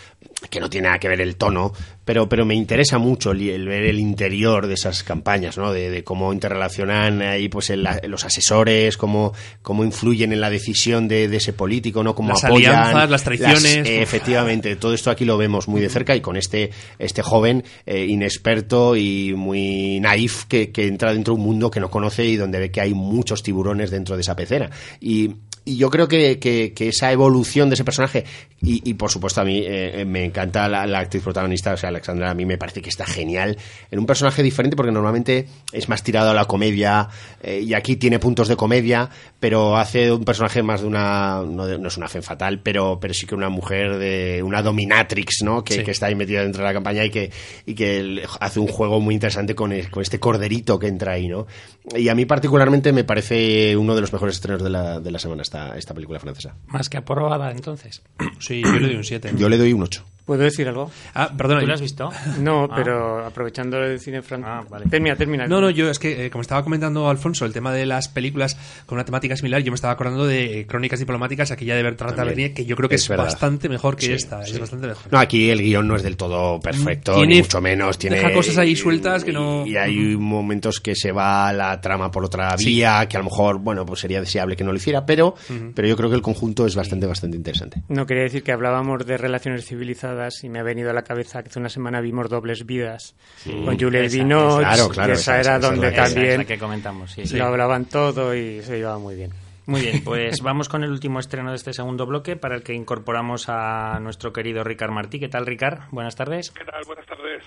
que no tiene nada que ver el tono, pero, pero me interesa mucho el, ver el interior de esas campañas, ¿no? De, cómo interrelacionan ahí, pues los asesores, cómo, cómo influyen en la decisión de, ese político, ¿no? Cómo las apoyan alianzas, las traiciones. efectivamente, todo esto aquí lo vemos muy de cerca y con este, este joven eh, inexperto y muy naif que, entra dentro de un mundo que no conoce y donde ve que hay muchos tiburones dentro de esa pecera. Y y yo creo que, que, esa evolución de ese personaje, y, por supuesto a mí eh, me encanta la, actriz protagonista, o sea, Alexandra, a mí me parece que está genial, en un personaje diferente porque normalmente es más tirado a la comedia, eh, y aquí tiene puntos de comedia, pero hace un personaje más de una, no, es una fe fatal, pero, pero sí que una mujer de una dominatrix, ¿no? Que, que, está ahí metida dentro de la campaña y que, y que hace un juego muy interesante con, con este corderito que entra ahí, ¿no? Y a mí particularmente me parece uno de los mejores estrenos de la, de la semana esta, película francesa. Más que aprobada, entonces. Sí, yo le doy un 7. Yo le doy un 8. ¿Puedo decir algo? Ah, perdona. ¿Tú lo has visto? No, ah. pero aprovechando el cine francés. Ah, vale. Termina, termina. No, no, yo es que, eh, como estaba comentando Alfonso, el tema de las películas con una temática similar, yo me estaba acordando de Crónicas Diplomáticas, aquella de Bertrand Tavernier, que yo creo que es, bastante mejor que esta. Es bastante mejor. No, aquí el guion no es del todo perfecto, ni mucho menos. Tiene, deja cosas ahí sueltas que no. Y hay momentos que se va la trama por otra vía, que a lo mejor, bueno, pues sería deseable que no lo hiciera, pero, pero yo creo que el conjunto es bastante, bastante interesante. No, quería decir que hablábamos de relaciones civilizadas y me ha venido la cabeza que hace una semana vimos Dobles Vidas con Juliette Binoche. Claro, claro. esa, era donde también que comentamos, sí, lo hablaban todo y se llevaba muy bien. Muy bien, pues vamos con el último estreno de este segundo bloque para el que incorporamos a nuestro querido Ricard Martí. ¿Qué tal, Ricard? Buenas tardes. ¿Qué tal? Buenas tardes.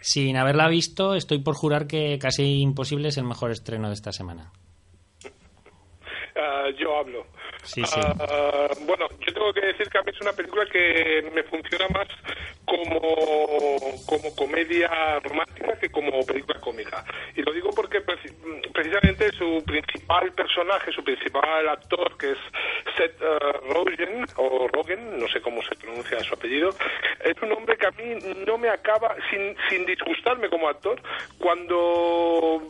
Sin haberla visto, estoy por jurar que casi imposible es el mejor estreno de esta semana. Ah, yo hablo. Sí. Ah, bueno, yo tengo que decir que a mí es una película que me funciona más como, como comedia romántica que como película cómica. Y lo digo porque precisamente su principal personaje, su principal actor, que es Seth uh, Rogen, o Rogen, no sé cómo se pronuncia su apellido, es un hombre que a mí no me acaba, sin, sin disgustarme como actor, cuando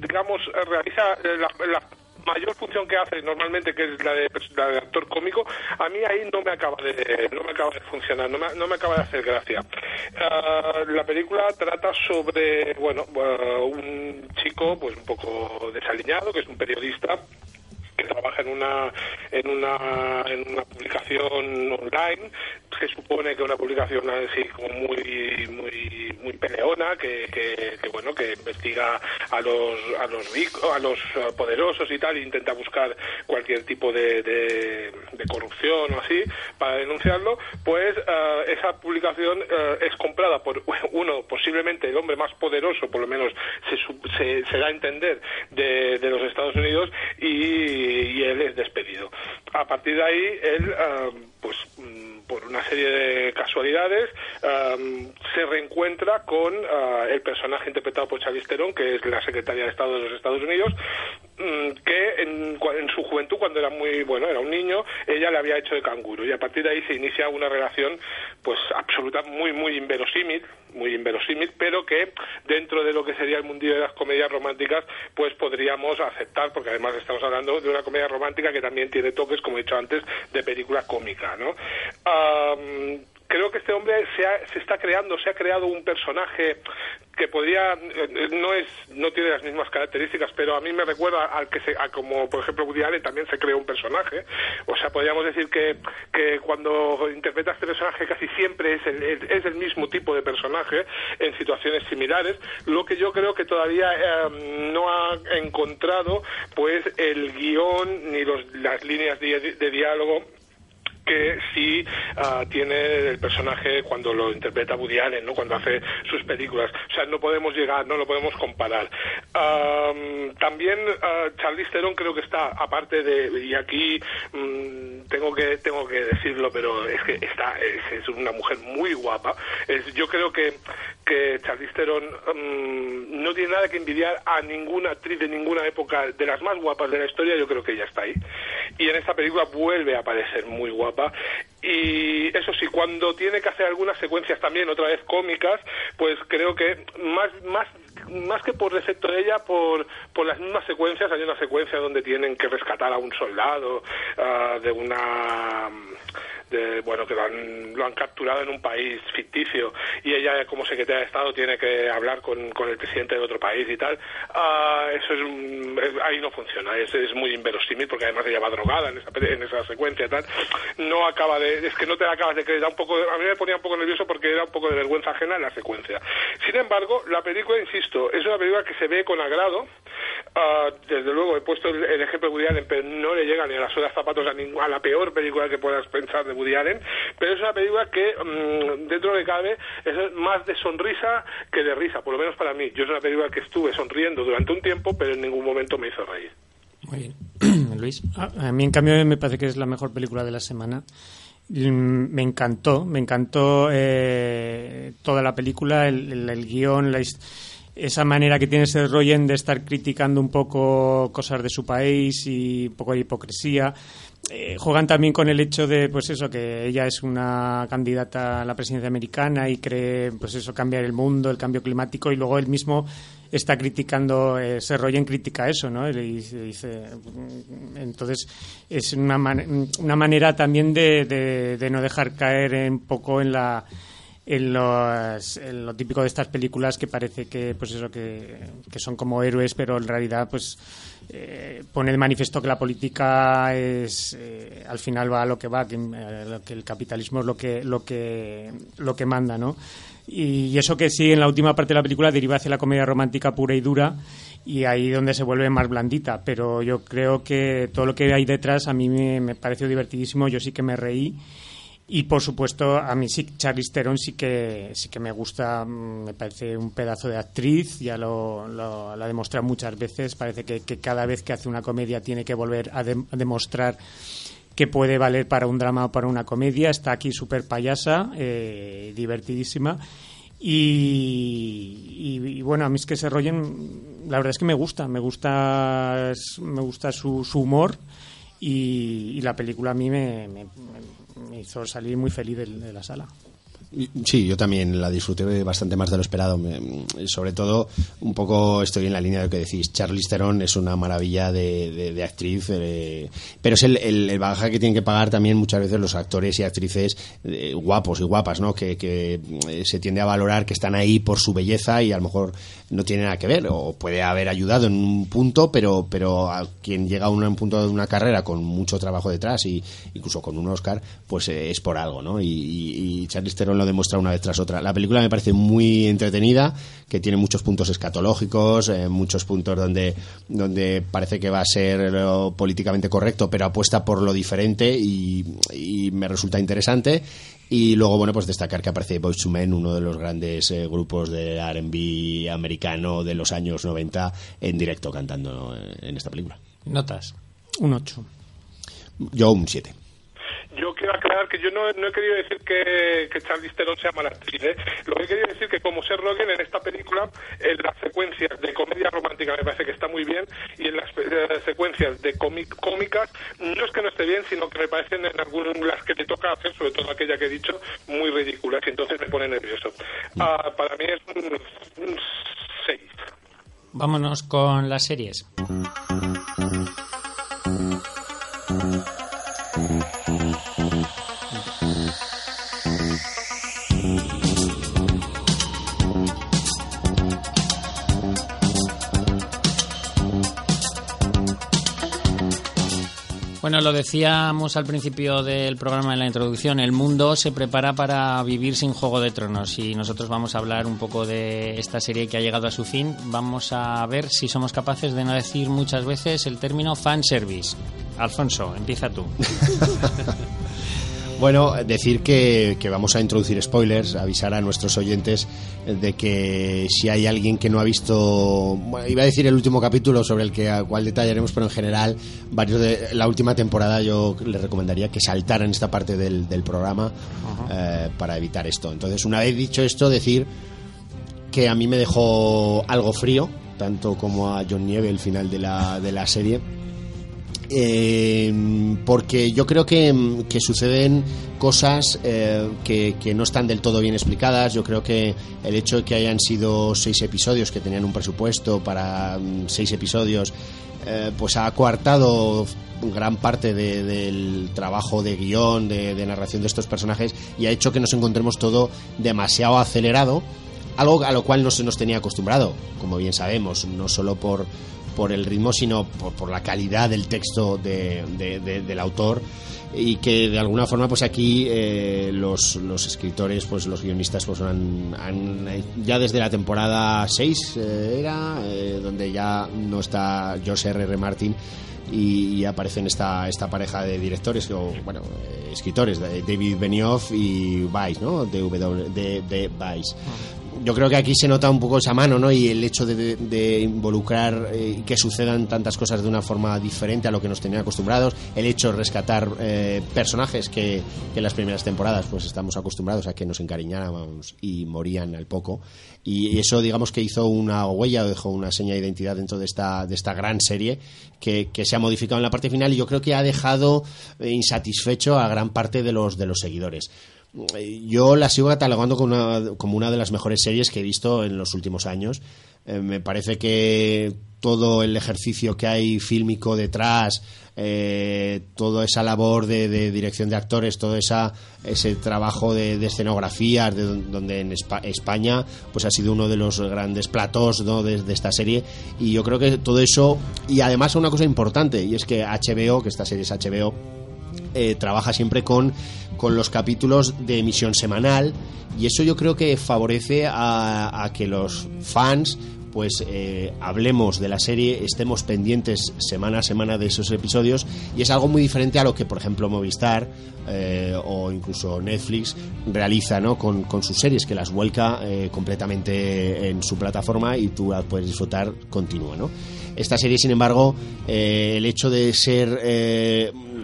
digamos, realiza la mayor función que hace normalmente, que es la de, actor cómico, a mí ahí no me acaba de, no me acaba de funcionar, no me, no me acaba de hacer gracia. Ah, la película trata sobre, bueno, un chico pues un poco desaliñado, que es un periodista que trabaja en una en una en una publicación online se supone que una publicación así como muy muy peleona que, que, bueno que investiga a los a los ricos a los poderosos y tal e intenta buscar cualquier tipo de, corrupción o así para denunciarlo pues eh, esa publicación eh, es comprada por uno posiblemente el hombre más poderoso por lo menos se, se, da a entender de, los Estados Unidos y él es despedido. A partir de ahí, él, ah, pues por una serie de casualidades, se reencuentra con ah, el personaje interpretado por Charlize Theron, que es la secretaria de Estado de los Estados Unidos, que en, en, su juventud, cuando era muy bueno, era un niño, ella le había hecho de canguro y a partir de ahí se inicia una relación, pues absoluta, muy muy inverosímil, muy inverosímil, pero que dentro de lo que sería el mundillo de las comedias románticas, pues podríamos aceptar, porque además estamos hablando de una comedia romántica que también tiene toques, como he dicho antes, de película cómica, ¿no? Creo que este hombre se, se está creando, se ha creado un personaje que podría eh, no es no tiene las mismas características pero a mí me recuerda al que se a como por ejemplo Woody también se creó un personaje. O sea podríamos decir que, que cuando interpreta este personaje casi siempre es el, es el mismo tipo de personaje en situaciones similares. Lo que yo creo que todavía em, no ha encontrado pues el guion ni los, las líneas de diálogo que sí ah, tiene el personaje cuando lo interpreta Woody Allen, ¿no? cuando hace sus películas. O sea, no podemos llegar, no lo podemos comparar. también uh, Charlize Theron creo que está, aparte de, y aquí mm, tengo que tengo que decirlo, pero es que está, es, una mujer muy guapa. Es, yo creo que, que Charlize Theron mm, no tiene nada que envidiar a ninguna actriz de ninguna época, de las más guapas de la historia, yo creo que ella está ahí. Y en esta película vuelve a aparecer muy guapa пока y eso sí, cuando tiene que hacer algunas secuencias también, otra vez cómicas, pues creo que más, más, más que por defecto de ella, por, por las mismas secuencias, hay una secuencia donde tienen que rescatar a un soldado ah, de una de, bueno, que lo han, lo han capturado en un país ficticio y ella como secretaria de Estado tiene que hablar con, con el presidente de otro país y tal, ah, eso es, ahí no funciona, es, es muy inverosímil porque además ella va drogada en esa, en esa secuencia y tal, no acaba de, es que no te acabas de creer, un poco, a mí me ponía un poco nervioso porque era un poco de vergüenza ajena en la secuencia. Sin embargo, la película, insisto, es una película que se ve con agrado, ah, desde luego he puesto el, ejemplo de Woody Allen, pero no le llega ni a las horas zapatos a, a la peor película que puedas pensar de Woody Allen, pero es una película que mm, dentro de cabe es más de sonrisa que de risa, por lo menos para mí. Yo es una película que estuve sonriendo durante un tiempo, pero en ningún momento me hizo reír. Muy bien. Luis. A, mí, en cambio, me parece que es la mejor película de la semana. Me encantó, me encantó eh, toda la película, el, el, guion, esa manera que tiene ese Rogen de estar criticando un poco cosas de su país y un poco de hipocresía. Eh, juegan también con el hecho de, pues eso, que ella es una candidata a la presidencia americana y cree, pues eso, cambiar el mundo, el cambio climático, y luego él mismo está criticando, eh, se en critica eso, ¿no? Y dice, entonces, es una, una manera también de, de, no dejar caer un poco en la en, lo típico de estas películas que parece que pues eso que, que son como héroes pero en realidad pues eh, pone de manifiesto que la política es eh, al final va a lo que va, que, eh, que, el capitalismo es lo que lo que lo que manda, ¿no? Y, eso que sí en la última parte de la película deriva hacia la comedia romántica pura y dura y ahí donde se vuelve más blandita, pero yo creo que todo lo que hay detrás a mí me, pareció divertidísimo, yo sí que me reí y por supuesto, a mí sí, Charlize Theron sí que, sí que me gusta, mm, me parece un pedazo de actriz, ya lo, lo, ha demostrado muchas veces. Parece que, cada vez que hace una comedia tiene que volver a, demostrar que puede valer para un drama o para una comedia. Está aquí súper payasa, eh, divertidísima. Y, bueno, a mí es que se rollen, la verdad es que me gusta, me gusta, me gusta su, su humor y, la película a mí me me hizo salir muy feliz de, la sala. Sí, yo también la disfruté bastante más de lo esperado. sobre todo, un poco estoy en la línea de lo que decís. Charlize Theron es una maravilla de, actriz, eh, pero es el, el, bagaje que tienen que pagar también muchas veces los actores y actrices eh, guapos y guapas, ¿no? Que, que, eh, se tiende a valorar que están ahí por su belleza y a lo mejor no tiene nada que ver o puede haber ayudado en un punto, pero, pero a quien llega a un punto de una carrera con mucho trabajo detrás y incluso con un Oscar, pues es por algo, ¿no? Y, y, Charlize Theron lo demuestra una vez tras otra. La película me parece muy entretenida, que tiene muchos puntos escatológicos, eh, muchos puntos donde, donde parece que va a ser lo políticamente correcto, pero apuesta por lo diferente y, y me resulta interesante y luego, bueno, pues destacar que aparece Boyz II Men, uno de los grandes eh, grupos de R&B americano de los años 90, en directo cantando en esta película. ¿Notas? Un 8. Yo un 7. Yo quiero yo no, he querido decir que, que Charlize Theron sea mala actriz. ¿eh? Lo que he querido decir que como Ser Rogen en esta película, en las secuencias de comedia romántica me parece que está muy bien y en las eh, secuencias de cómicas no es que no esté bien, sino que me parecen en algunas las que te toca hacer, sobre todo aquella que he dicho, muy ridículas y entonces me pone nervioso. Mm. Ah, para mí es un 6. Vámonos con las series. Lo decíamos al principio del programa en la introducción, el mundo se prepara para vivir sin Juego de Tronos y nosotros vamos a hablar un poco de esta serie que ha llegado a su fin. Vamos a ver si somos capaces de no decir muchas veces el término fanservice. Alfonso, empieza tú. Bueno, decir que, vamos a introducir spoilers, avisar a nuestros oyentes de que si hay alguien que no ha visto, iba a decir el último capítulo sobre el que cual detallaremos, pero en general, varios de la última temporada yo le recomendaría que saltaran esta parte del, programa eh, para evitar esto. Entonces, una vez dicho esto, decir que a mí me dejó algo frío, tanto como a John Nieve el final de la, de la serie eh, porque yo creo que, que suceden cosas eh, que, no están del todo bien explicadas. Yo creo que el hecho de que hayan sido seis episodios, que tenían un presupuesto para mm, seis episodios, eh, pues ha coartado gran parte de- del trabajo de guion, de, de narración de estos personajes y ha hecho que nos encontremos todo demasiado acelerado, algo a lo cual no se nos tenía acostumbrado, como bien sabemos, no solo por, por el ritmo, sino por, por la calidad del texto de- de- de- del autor y que de alguna forma pues aquí eh, los, los escritores pues los guionistas pues han, han, ya desde la temporada 6 eh, era eh, donde ya no está George R. R. Martin y, aparecen esta, esta pareja de directores o bueno escritores David Benioff y Weiss ¿no? de, de, de Weiss yo creo que aquí se nota un poco esa mano, ¿no? Y el hecho de, involucrar eh, y que sucedan tantas cosas de una forma diferente a lo que nos tenían acostumbrados, el hecho de rescatar eh, personajes que, que en las primeras temporadas pues estamos acostumbrados a que nos encariñáramos y morían al poco. Y eso, digamos que hizo una huella, dejó una seña de identidad dentro de esta, de esta gran serie que, que se ha modificado en la parte final y yo creo que ha dejado eh, insatisfecho a gran parte de los, de los seguidores. Yo la sigo catalogando como una, de las mejores series que he visto en los últimos años. Eh, me parece que todo el ejercicio que hay fílmico detrás, eh, toda esa labor de, dirección de actores, todo esa, ese trabajo de, de escenografías, de don- donde en Espa- España pues ha sido uno de los grandes platos ¿no? de, de esta serie. Y yo creo que todo eso, y además una cosa importante, y es que HBO, que esta serie es HBO, eh, trabaja siempre con, con los capítulos de emisión semanal y eso yo creo que favorece a, que los fans pues eh, hablemos de la serie, estemos pendientes semana a semana de esos episodios y es algo muy diferente a lo que por ejemplo Movistar eh, o incluso Netflix realiza ¿no? con, con sus series que las vuelca completamente en su plataforma y tú las puedes disfrutar continua ¿no? esta serie sin embargo el hecho de ser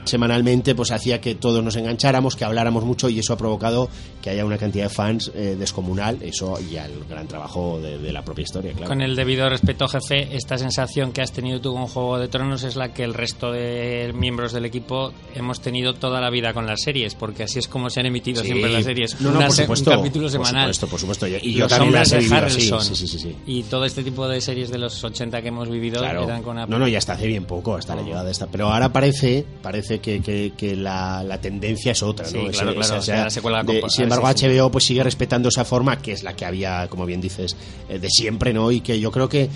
semanalmente pues hacía que todos nos engancháramos, que habláramos mucho y eso ha provocado que haya una cantidad de fans eh, descomunal, eso y al gran trabajo de, de la propia historia, claro. Con el debido respeto, jefe, esta sensación que has tenido tú con Juego de Tronos es la que el resto de miembros del equipo hemos tenido toda la vida con las series, porque así es como se han emitido Sí. siempre las series. No, no, Una por supuesto, un capítulo por semanal. supuesto, por supuesto. Y- yo también las he vivido así, sí, sí. Y todo este tipo de series de los 80 que hemos vivido Claro. eran con una... No, no, ya hasta hace bien poco, hasta la llegada de esta. Pero ahora parece, parece que, que- que la, la tendencia es otra, Sí, ¿no? claro, claro, esa- o sea, de- con- sin embargo, sí. HBO pues sigue respetando esa forma que es la que había, como bien dices, eh, de siempre, ¿no? Y que yo creo que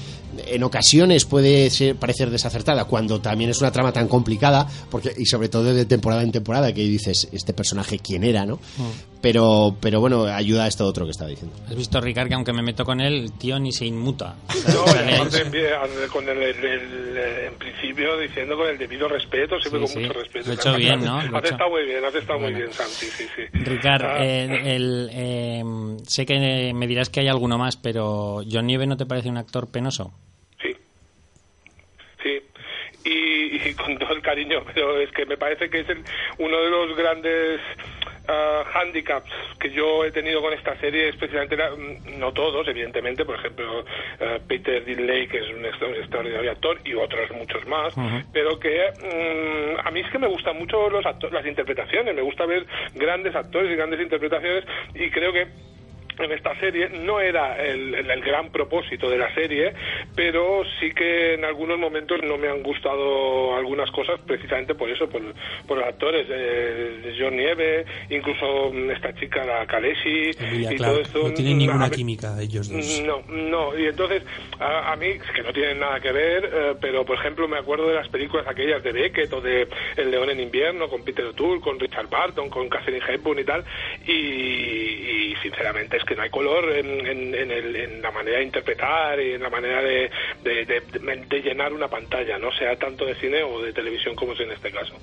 en ocasiones puede ser- parecer desacertada cuando también es una trama tan complicada, porque y sobre todo de temporada en temporada que dices este personaje quién era, ¿no? Mm. Pero, pero bueno, ayuda a esto otro que estaba diciendo. Has visto, Ricard, que aunque me meto con él, el tío ni se inmuta. No, con el, el- el- en principio diciendo con el debido respeto, siempre Sí, con sí. mucho respeto. Lo he hecho bien, ¿no? Has hecho. estado muy bien, has estado muy bien, Santi, sí, sí. Ricard, Ah, eh, el, eh, sé que me dirás que hay alguno más, pero ¿John Nieve no te parece un actor penoso? Y, y con todo el cariño, pero es que me parece que es el- uno de los grandes ah, handicaps que yo he tenido con esta serie, especialmente, la- no todos, evidentemente, por ejemplo, ah, Peter Dinley, que es un extra- extraordinario actor, y otros muchos más, pero que mm, a mí es que me gustan mucho los las interpretaciones, me gusta ver grandes actores y grandes interpretaciones, y creo que en esta serie no era el, el- gran propósito de la serie, pero sí que en algunos momentos no me han gustado algunas cosas precisamente por eso, por, por los actores eh, de John Nieve, incluso mm, esta chica, la Kaleshi, Emilia y todo esto. no tienen ninguna a química ellos dos. no, no, y entonces a, a mí, es que no tienen nada que ver, eh, pero por ejemplo me acuerdo de las películas aquellas de Beckett o de El León en Invierno con Peter O'Toole, con Richard Barton, con Catherine Hepburn y tal, y, y sinceramente es que no hay color en, el- en la manera de interpretar y en la manera de, de- llenar una pantalla, no sea tanto de cine o de televisión como es en este caso.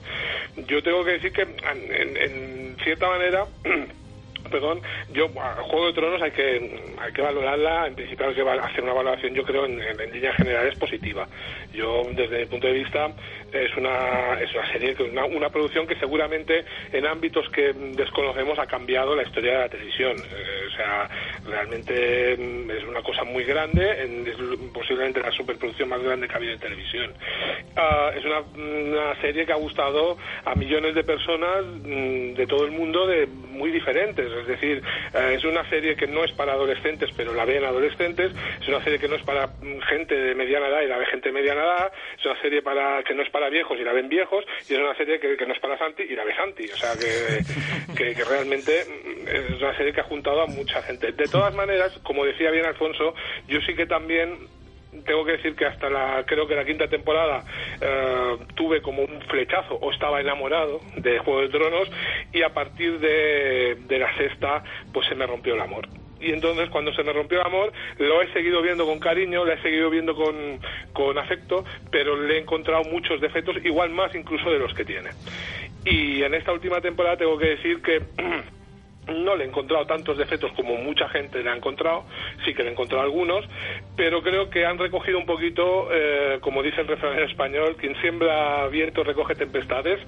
Yo tengo que decir que en cierta manera perdón, yo, Juego de Tronos hay que, hay que valorarla, en principio hay que hacer una valoración, yo creo, en, en, líneas generales positiva. Yo, desde mi punto de vista, es una, es una serie, una, una producción que seguramente en ámbitos que desconocemos ha cambiado la historia de la televisión. Eh, o sea, realmente mm, es una cosa muy grande, en, posiblemente la superproducción más grande que ha habido en televisión. Uh, es una, una, serie que ha gustado a millones de personas mm, de todo el mundo de muy diferentes. Es decir, uh, es una serie que no es para adolescentes, pero la ven adolescentes. Es una serie que no es para mm, gente de mediana edad y la ve gente de mediana edad. Es una serie para que no es para viejos y la ven viejos. Y es una serie que, que no es para Santi y la ve Santi. O sea, que, que, que realmente es una serie que ha juntado a mucha gente. De todas maneras, como decía bien Alfonso, yo sí que también tengo que decir que hasta la creo que la quinta temporada eh, tuve como un flechazo o estaba enamorado de Juego de Tronos y a partir de, de la sexta pues se me rompió el amor y entonces cuando se me rompió el amor lo he seguido viendo con cariño, lo he seguido viendo con, con afecto, pero le he encontrado muchos defectos, igual más incluso de los que tiene. Y en esta última temporada tengo que decir que no le he encontrado tantos defectos como mucha gente le ha encontrado, sí que le he encontrado algunos, pero creo que han recogido un poquito, eh, como dice el refrán español, quien siembra viento recoge tempestades,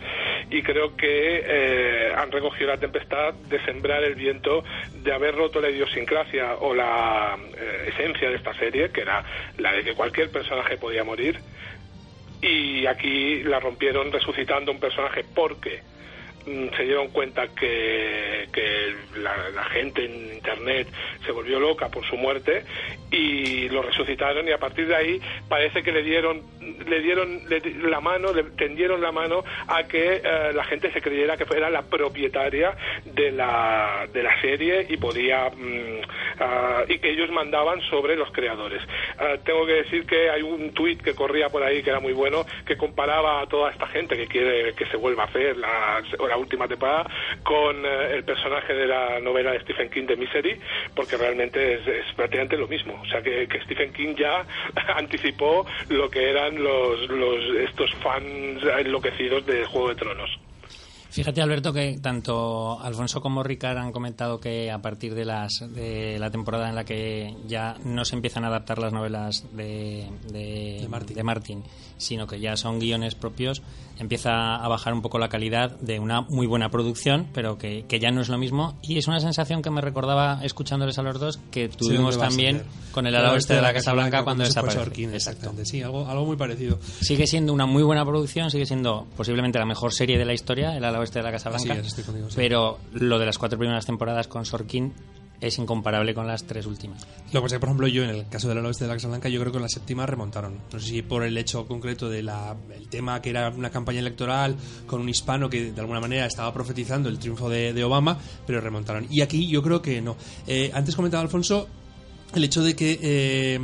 y creo que eh, han recogido la tempestad de sembrar el viento, de haber roto la idiosincrasia o la eh, esencia de esta serie, que era la de que cualquier personaje podía morir, y aquí la rompieron resucitando un personaje porque se dieron cuenta que, la, gente en internet se volvió loca por su muerte y lo resucitaron y a partir de ahí parece que le dieron le dieron la mano le tendieron la mano a que eh, la gente se creyera que fuera la propietaria de la de la serie y podía mm, uh, y que ellos mandaban sobre los creadores. Uh, tengo que decir que hay un tuit que corría por ahí que era muy bueno que comparaba a toda esta gente que quiere que se vuelva a hacer la, la última temporada con uh, el personaje de la novela de Stephen King de Misery porque realmente es, es prácticamente lo mismo o sea que, que Stephen King ya anticipó lo que eran los, los estos fans enloquecidos de Juego de Tronos. Fíjate, Alberto, que tanto Alfonso como Ricard han comentado que a partir de, las, de la temporada en la que ya no se empiezan a adaptar las novelas de, de, de, Martin. de Martin, sino que ya son guiones propios, empieza a bajar un poco la calidad de una muy buena producción, pero que, que ya no es lo mismo. Y es una sensación que me recordaba, escuchándoles a los dos, que tuvimos sí, también con el ala oeste de la Casa Blanca cuando desapareció. Exactamente, sí, algo, algo muy parecido. Sigue siendo una muy buena producción, sigue siendo posiblemente la mejor serie de la historia, el ala oeste de la Casa Blanca. Es, contigo, sí. Pero lo de las cuatro primeras temporadas con Sorkin es incomparable con las tres últimas. Lo que pasa es que, por ejemplo, yo en el caso del oeste de la Casa Blanca, yo creo que en la séptima remontaron. No sé si por el hecho concreto del tema que era una campaña electoral con un hispano que de alguna manera estaba profetizando el triunfo de, de Obama, pero remontaron. Y aquí yo creo que no. Eh, antes comentaba Alfonso el hecho de que eh,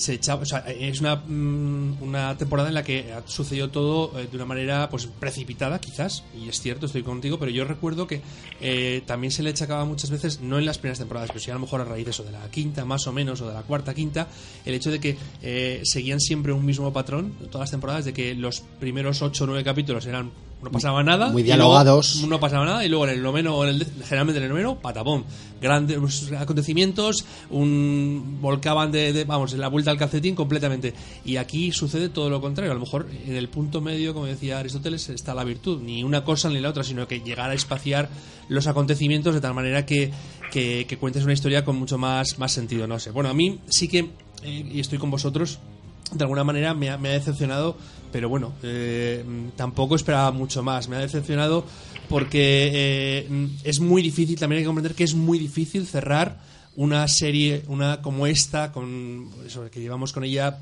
se echaba, o sea, es una, una temporada en la que sucedió todo eh, de una manera pues precipitada quizás y es cierto estoy contigo pero yo recuerdo que eh, también se le achacaba muchas veces no en las primeras temporadas pero sí a lo mejor a raíz de eso de la quinta más o menos o de la cuarta quinta el hecho de que eh, seguían siempre un mismo patrón todas las temporadas de que los primeros ocho o nueve capítulos eran no pasaba nada. Muy dialogados. Luego, no pasaba nada. Y luego en el noveno, en el, generalmente en el noveno, patapón. Grandes pues, acontecimientos, un volcaban de, de, vamos, la vuelta al calcetín completamente. Y aquí sucede todo lo contrario. A lo mejor en el punto medio, como decía Aristóteles, está la virtud. Ni una cosa ni la otra, sino que llegar a espaciar los acontecimientos de tal manera que, que, cuentes una historia con mucho más, más sentido. No sé. Bueno, a mí sí que, eh, y estoy con vosotros, de alguna manera me ha, me ha decepcionado, pero bueno, eh, tampoco esperaba mucho más. Me ha decepcionado porque eh, es muy difícil, también hay que comprender que es muy difícil cerrar una serie, una como esta, con que llevamos con ella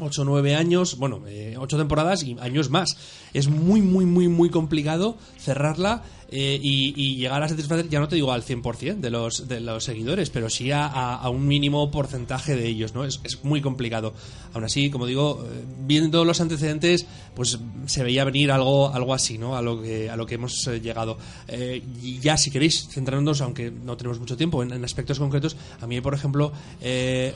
8 o 9 años, bueno, eh, 8 temporadas y años más. Es muy, muy, muy, muy complicado cerrarla eh, y, y, llegar a satisfacer, ya no te digo al 100% de los, de los seguidores, pero sí a, a, a un mínimo porcentaje de ellos, ¿no? Es, es, muy complicado. Aún así, como digo, eh, viendo los antecedentes, pues se veía venir algo, algo así, ¿no? A lo que, a lo que hemos eh, llegado. Eh, y ya, si queréis centrarnos, aunque no tenemos mucho tiempo, en, en aspectos concretos, a mí, por ejemplo,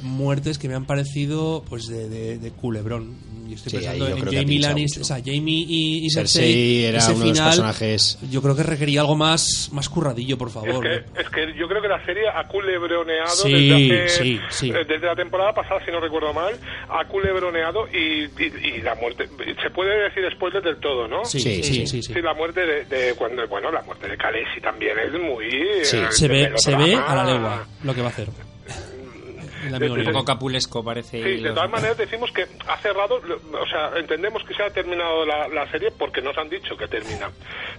muertes que me han parecido, pues, de, de, de culebrón yo estoy Sí, pensando en ha Jamie Lannister, o sea, Jamie y, y Cersei Cersei, era ese uno de los final, personajes- Yo creo que requería algo más, más curradillo, por Es favor. que, ¿no? es que yo creo que la serie ha culebroneado Sí, desde, hace, sí, sí. eh, desde la temporada pasada, si no recuerdo mal, ha culebroneado y, y, y la muerte. Se puede decir spoiler del todo, ¿no? Sí, Sí, sí, sí. la muerte de, de cuando bueno la muerte de Khaleesi también es muy Sí, eh, Se ve, se ve a la legua lo que va a hacer. El amigo de- Un poco capulesco parece. Sí, de todas maneras decimos que ha cerrado, o sea, entendemos que se ha terminado la, la serie porque nos han dicho que termina,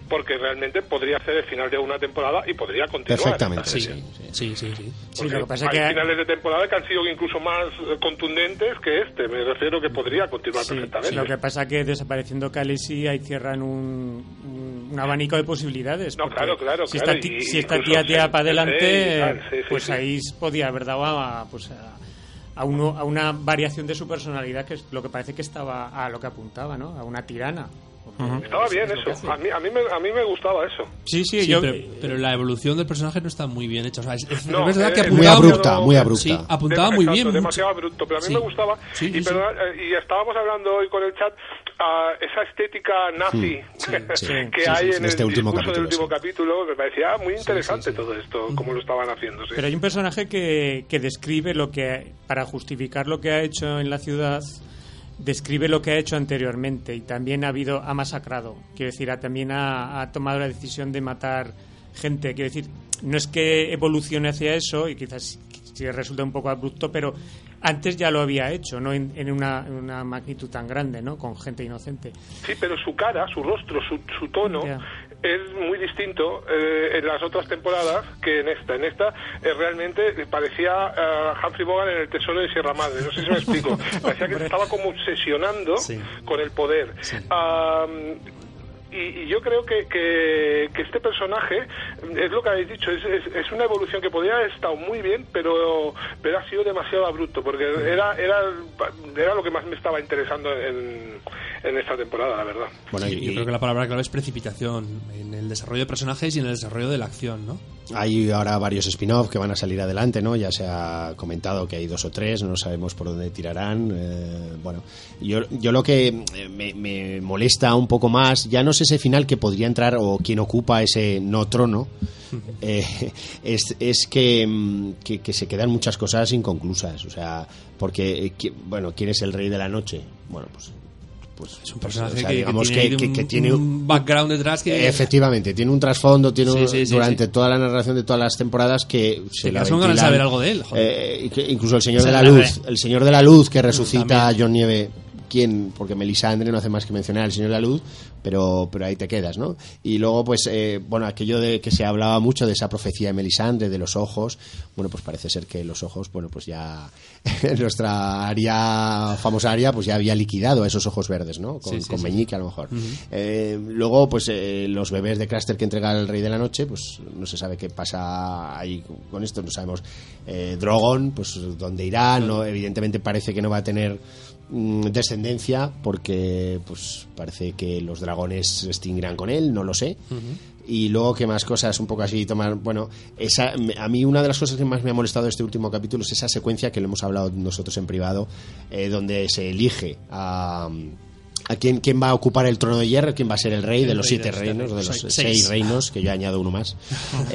porque realmente podría ser el final de una temporada y podría continuar. Perfectamente. Sí, Sí. sí, sí, sí. Sí, lo que pasa hay que finales de temporada que han sido incluso más eh, contundentes que este, me refiero que podría continuar Sí, perfectamente. lo que pasa que desapareciendo Khaleesi ahí cierran un, un, un abanico de posibilidades. No, claro, claro, Si claro, esta, y- si esta tía se- para adelante, se- y tal, sí, sí, pues sí. ahí podía haber dado a, pues a, a uno, a una variación de su personalidad que es lo que parece que estaba a lo que apuntaba, ¿no? A una tirana. Estaba es- bien es eso, a mí, a, mí me, a mí me gustaba eso. Sí, sí, Sí, yo... pero, pero la evolución del personaje no está muy bien hecha. O sea, es, es No, verdad que eh, Muy apuntaba- abrupta, muy abrupta. Sí, apuntaba Dema- muy exacto, bien. mucho. demasiado abrupto, pero a mí Sí. me gustaba. Sí, y, sí, perdona, eh, y estábamos hablando hoy con el chat, ah, esa estética nazi sí, que sí, hay sí, en en este el último discurso del capítulo, último sí. capítulo, me parecía muy interesante todo esto, como lo estaban haciendo. Sí. Pero hay un personaje que, que describe lo que, para justificar lo que ha hecho en la ciudad, describe lo que ha hecho anteriormente y también ha habido, ha masacrado. Quiero decir, ha, también ha, ha tomado la decisión de matar gente. Quiero decir, no es que evolucione hacia eso y quizás sí resulta un poco abrupto, pero antes ya lo había hecho, no en, en una, en una magnitud tan grande, ¿no? Con gente inocente. Sí, pero su cara, su rostro, su, su tono es muy distinto eh, en las otras temporadas que en esta. En esta eh, realmente parecía eh, Humphrey Bogart en El Tesoro de Sierra Madre. No sé si me explico. Parecía que se estaba como obsesionando Sí. con el poder. Am, y, y yo creo que, que, que este personaje, es lo que habéis dicho, es, es, es una evolución que podría haber estado muy bien, pero, pero ha sido demasiado abrupto, porque era, era, era lo que más me estaba interesando en, en esta temporada, la verdad. Bueno, y, yo creo que la palabra clave es precipitación en el desarrollo de personajes y en el desarrollo de la acción, ¿no? Hay ahora varios spin-off que van a salir adelante, ¿no? Ya se ha comentado que hay dos o tres, no sabemos por dónde tirarán. eh, bueno, yo, yo lo que eh, me, me molesta un poco más, ya no es ese final que podría entrar o quien ocupa ese no trono, eh, es, es que, mm, que, que se quedan muchas cosas inconclusas. O sea, porque, eh, bueno, ¿quién es el rey de la noche? Bueno, pues. Pues Es un pues, personaje o sea, que, que digamos tiene, que- que- un, que tiene un background detrás que... Efectivamente, tiene un trasfondo, tiene Sí, un- sí, sí, durante toda la narración de todas las temporadas que se la con ganas de saber algo de él, joder. eh, que incluso el señor de la luz, el señor de la luz que resucita También. a John Nieve, ¿quién? Porque Melisandre no hace más que mencionar al señor de la luz, pero pero ahí te quedas, ¿no? Y luego pues eh, bueno, aquello de que se hablaba mucho de esa profecía de Melisandre de los ojos, bueno, pues parece ser que los ojos, bueno, pues ya nuestra área famosa área pues ya había liquidado a esos ojos verdes, ¿no? Con, Sí, sí, con sí. Meñique a lo mejor. Eh, luego, pues eh, los bebés de Craster que entrega el Rey de la Noche, pues no se sabe qué pasa ahí con esto, no sabemos. Eh, Drogon, pues dónde irá, no, evidentemente parece que no va a tener descendencia porque pues parece que los dragones se extinguirán con él, no lo sé. Y luego, ¿qué más cosas? Un poco así, tomar. Bueno, esa, a mí una de las cosas que más me ha molestado de este último capítulo es esa secuencia que lo hemos hablado nosotros en privado, eh, donde se elige a. ¿A quién, quién va a ocupar el trono de hierro? ¿Quién va a ser el rey de los rey siete reinos? De los seis. seis reinos, que yo añado uno más.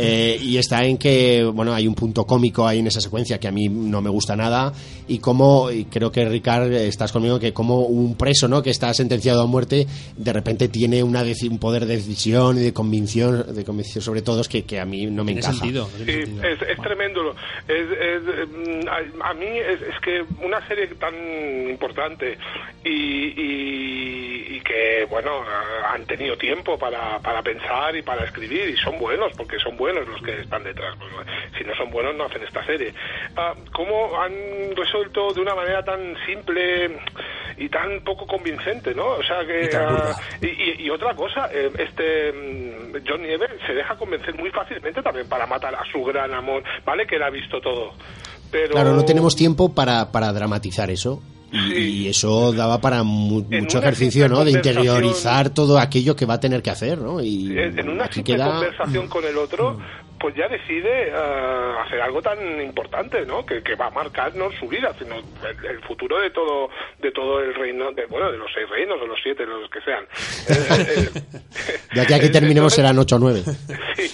Eh, y está en que, bueno, hay un punto cómico ahí en esa secuencia que a mí no me gusta nada. Y como, y creo que Ricard, estás conmigo, que como un preso, ¿no? Que está sentenciado a muerte, de repente tiene una un poder de decisión y de convicción, de convicción sobre todos que, que a mí no me encaja. sentido. Sí, sentido. es, es tremendo. Es, es, mm, a, a mí es, es que una serie tan importante y, y- y que, bueno, han tenido tiempo para, para pensar y para escribir y son buenos, porque son buenos los que están detrás. Pues, si no son buenos, no hacen esta serie. Ah, ¿Cómo han resuelto de una manera tan simple y tan poco convincente, no? O sea que... Y ah, y, y- otra cosa, eh, este mm, John Nieve se deja convencer muy fácilmente también para matar a su gran amor, ¿vale? Que él ha visto todo. Pero... Claro, no tenemos tiempo para, para dramatizar eso. Y, y eso daba para mu- mucho ejercicio, ¿no? De interiorizar todo aquello que va a tener que hacer, ¿no? Y en una aquí queda... conversación con el otro, pues ya decide eh, hacer algo tan importante, ¿no? Que, que va a marcar no su vida, sino el, el futuro de todo de todo el reino, de, bueno, de los seis reinos, de los siete, de los que sean. Eh, eh, De aquí a que terminemos serán 8 o 9. Sí,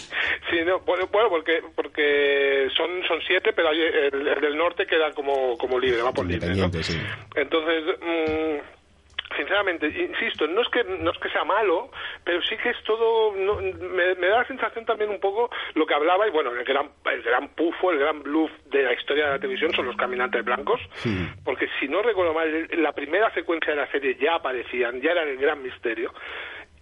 sí, no, bueno, bueno, porque porque son son siete, pero el, el del norte queda como como libre, va por libre, ¿no? Sí. Entonces, mm, sinceramente, insisto, no es que no es que sea malo, pero sí que es todo, no, me, me da la sensación también un poco lo que hablaba y bueno, el gran el gran pufo, el gran bluff de la historia de la televisión son los caminantes blancos, porque si no recuerdo mal, la primera secuencia de la serie ya aparecían, ya eran el gran misterio.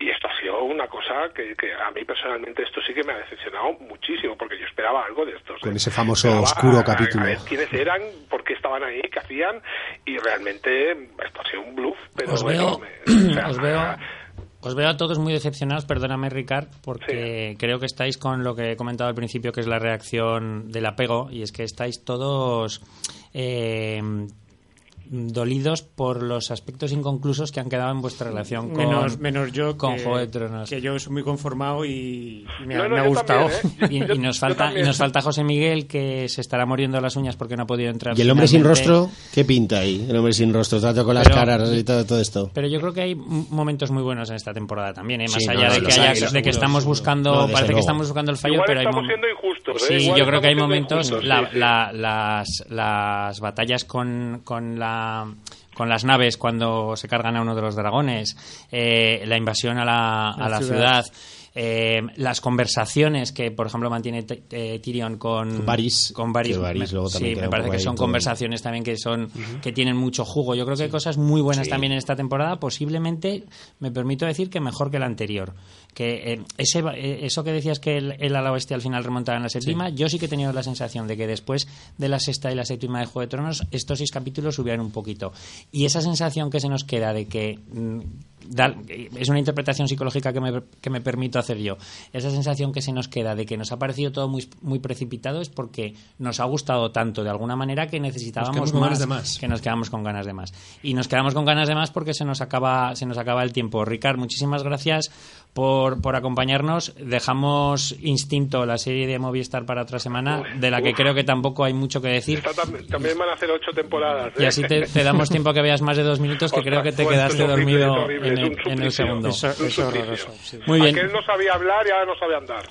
Y esto ha sido una cosa que, que a mí personalmente esto sí que me ha decepcionado muchísimo, porque yo esperaba algo de estos. Con ¿eh? ese famoso Esperaba oscuro a- capítulo. A ver quiénes eran, por qué estaban ahí, qué hacían, y realmente esto ha sido un bluff, pero Os bueno, veo, me- o sea, os veo, os veo a todos muy decepcionados, perdóname Ricard, porque creo que estáis con lo que he comentado al principio, que es la reacción del apego, y es que estáis todos eh, dolidos por los aspectos inconclusos que han quedado en vuestra relación con, menos, menos yo con que, Juego de Tronos. que yo soy muy conformado y, y me, ha- No, no, me ha gustado. también, ¿eh? Y, y nos falta y nos falta José Miguel que se estará muriendo las uñas porque no ha podido entrar. ¿Y el hombre sin finalmente. rostro? ¿Qué pinta ahí? El hombre sin rostro, trato con las Pero- caras y todo, todo esto. Pero yo creo que hay momentos muy buenos en esta temporada también, ¿eh? más Sí, allá no, de que, haya- hay, de que estamos buscando, parece que luego. estamos buscando el fallo, Igual pero hay siendo injustos, ¿eh? Sí, Igual yo creo que hay momentos, injustos, la- sí, sí. la- las, las batallas con, con la con las naves cuando se cargan a uno de los dragones, eh, la invasión a la, a La la ciudad. ciudad, eh, las conversaciones que, por ejemplo, mantiene eh, Tyrion con Varys, con Varys. Varys Me- luego también sí, me parece que son todo. conversaciones también que son que tienen mucho jugo. Yo creo que hay cosas muy buenas también en esta temporada, posiblemente, me permito decir que mejor que la anterior. Que eh, ese, eh, eso que decías que el, el ala oeste al final remontaba en la séptima, yo sí que he tenido la sensación de que después de la sexta y la séptima de Juego de Tronos, estos seis capítulos subían un poquito. Y esa sensación que se nos queda de que mm, da- es una interpretación psicológica que me, que me permito hacer yo. Esa sensación que se nos queda de que nos ha parecido todo muy, muy precipitado es porque nos ha gustado tanto de alguna manera que necesitábamos más, de más. que nos quedamos con ganas de más. Y nos quedamos con ganas de más porque se nos acaba, se nos acaba el tiempo. Ricard, muchísimas gracias por, por acompañarnos. Dejamos Instinto, la serie de Movistar, para otra semana, de la que Uf. creo que tampoco hay mucho que decir. Está tam- también van a hacer ocho temporadas. Y ¿eh? así te, te damos tiempo a que veas más de dos minutos, que Ostras, creo que te quedaste horrible, dormido en el, en segundo. Eso- es horroroso. sí. Muy bien. Aquel no sabía hablar y ahora no sabe andar.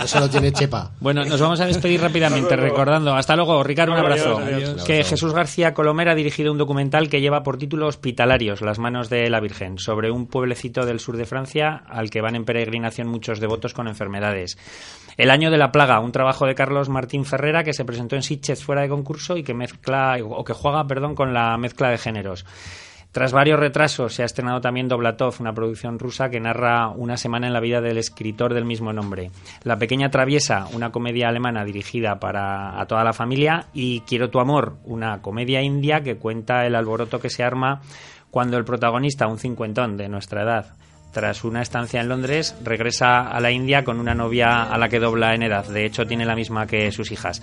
Eso lo tiene Chepa. Bueno, nos vamos a despedir rápidamente recordando. Hasta luego, Ricardo, un Adiós, abrazo. adiós. Que Jesús García Colomer ha dirigido un documental que lleva por título Hospitalarios, las manos de la Virgen, sobre un pueblecito del sur de Francia al que van en peregrinación muchos devotos con enfermedades. El año de la plaga, un trabajo de Carlos Martín Ferrera que se presentó en Sitges fuera de concurso y que mezcla o que juega, perdón, con la mezcla de géneros. Tras varios retrasos, se ha estrenado también Doblatov, una producción rusa que narra una semana en la vida del escritor del mismo nombre. La pequeña traviesa, una comedia alemana dirigida para a toda la familia, y Quiero tu amor, una comedia india que cuenta el alboroto que se arma cuando el protagonista, un cincuentón de nuestra edad, tras una estancia en Londres, regresa a la India con una novia a la que dobla en edad. De hecho, tiene la misma que sus hijas.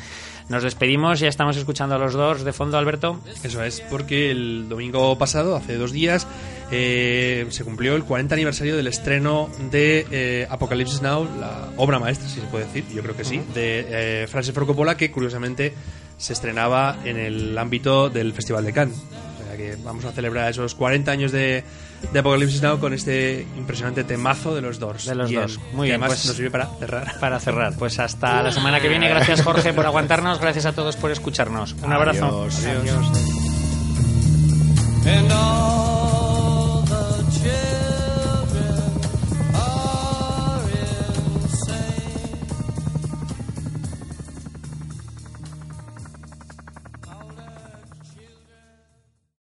Nos despedimos, ya estamos escuchando a los dos de fondo, Alberto. Eso es, porque el domingo pasado, hace dos días, eh, se cumplió el 40 aniversario del estreno de eh, Apocalipsis Now, la obra maestra, si se puede decir, yo creo que sí, de eh, Francis Ford Coppola, que curiosamente se estrenaba en el ámbito del Festival de Cannes. O sea que vamos a celebrar esos 40 años de, de Apocalipsis Now con este impresionante temazo de los Doors. De los Bien, Doors. Muy que bien, además pues- nos sirve para cerrar. Para cerrar, pues hasta la semana que viene. Gracias, Jorge, por aguantarnos. Gracias a todos por escucharnos. Un abrazo. Adiós. Adiós.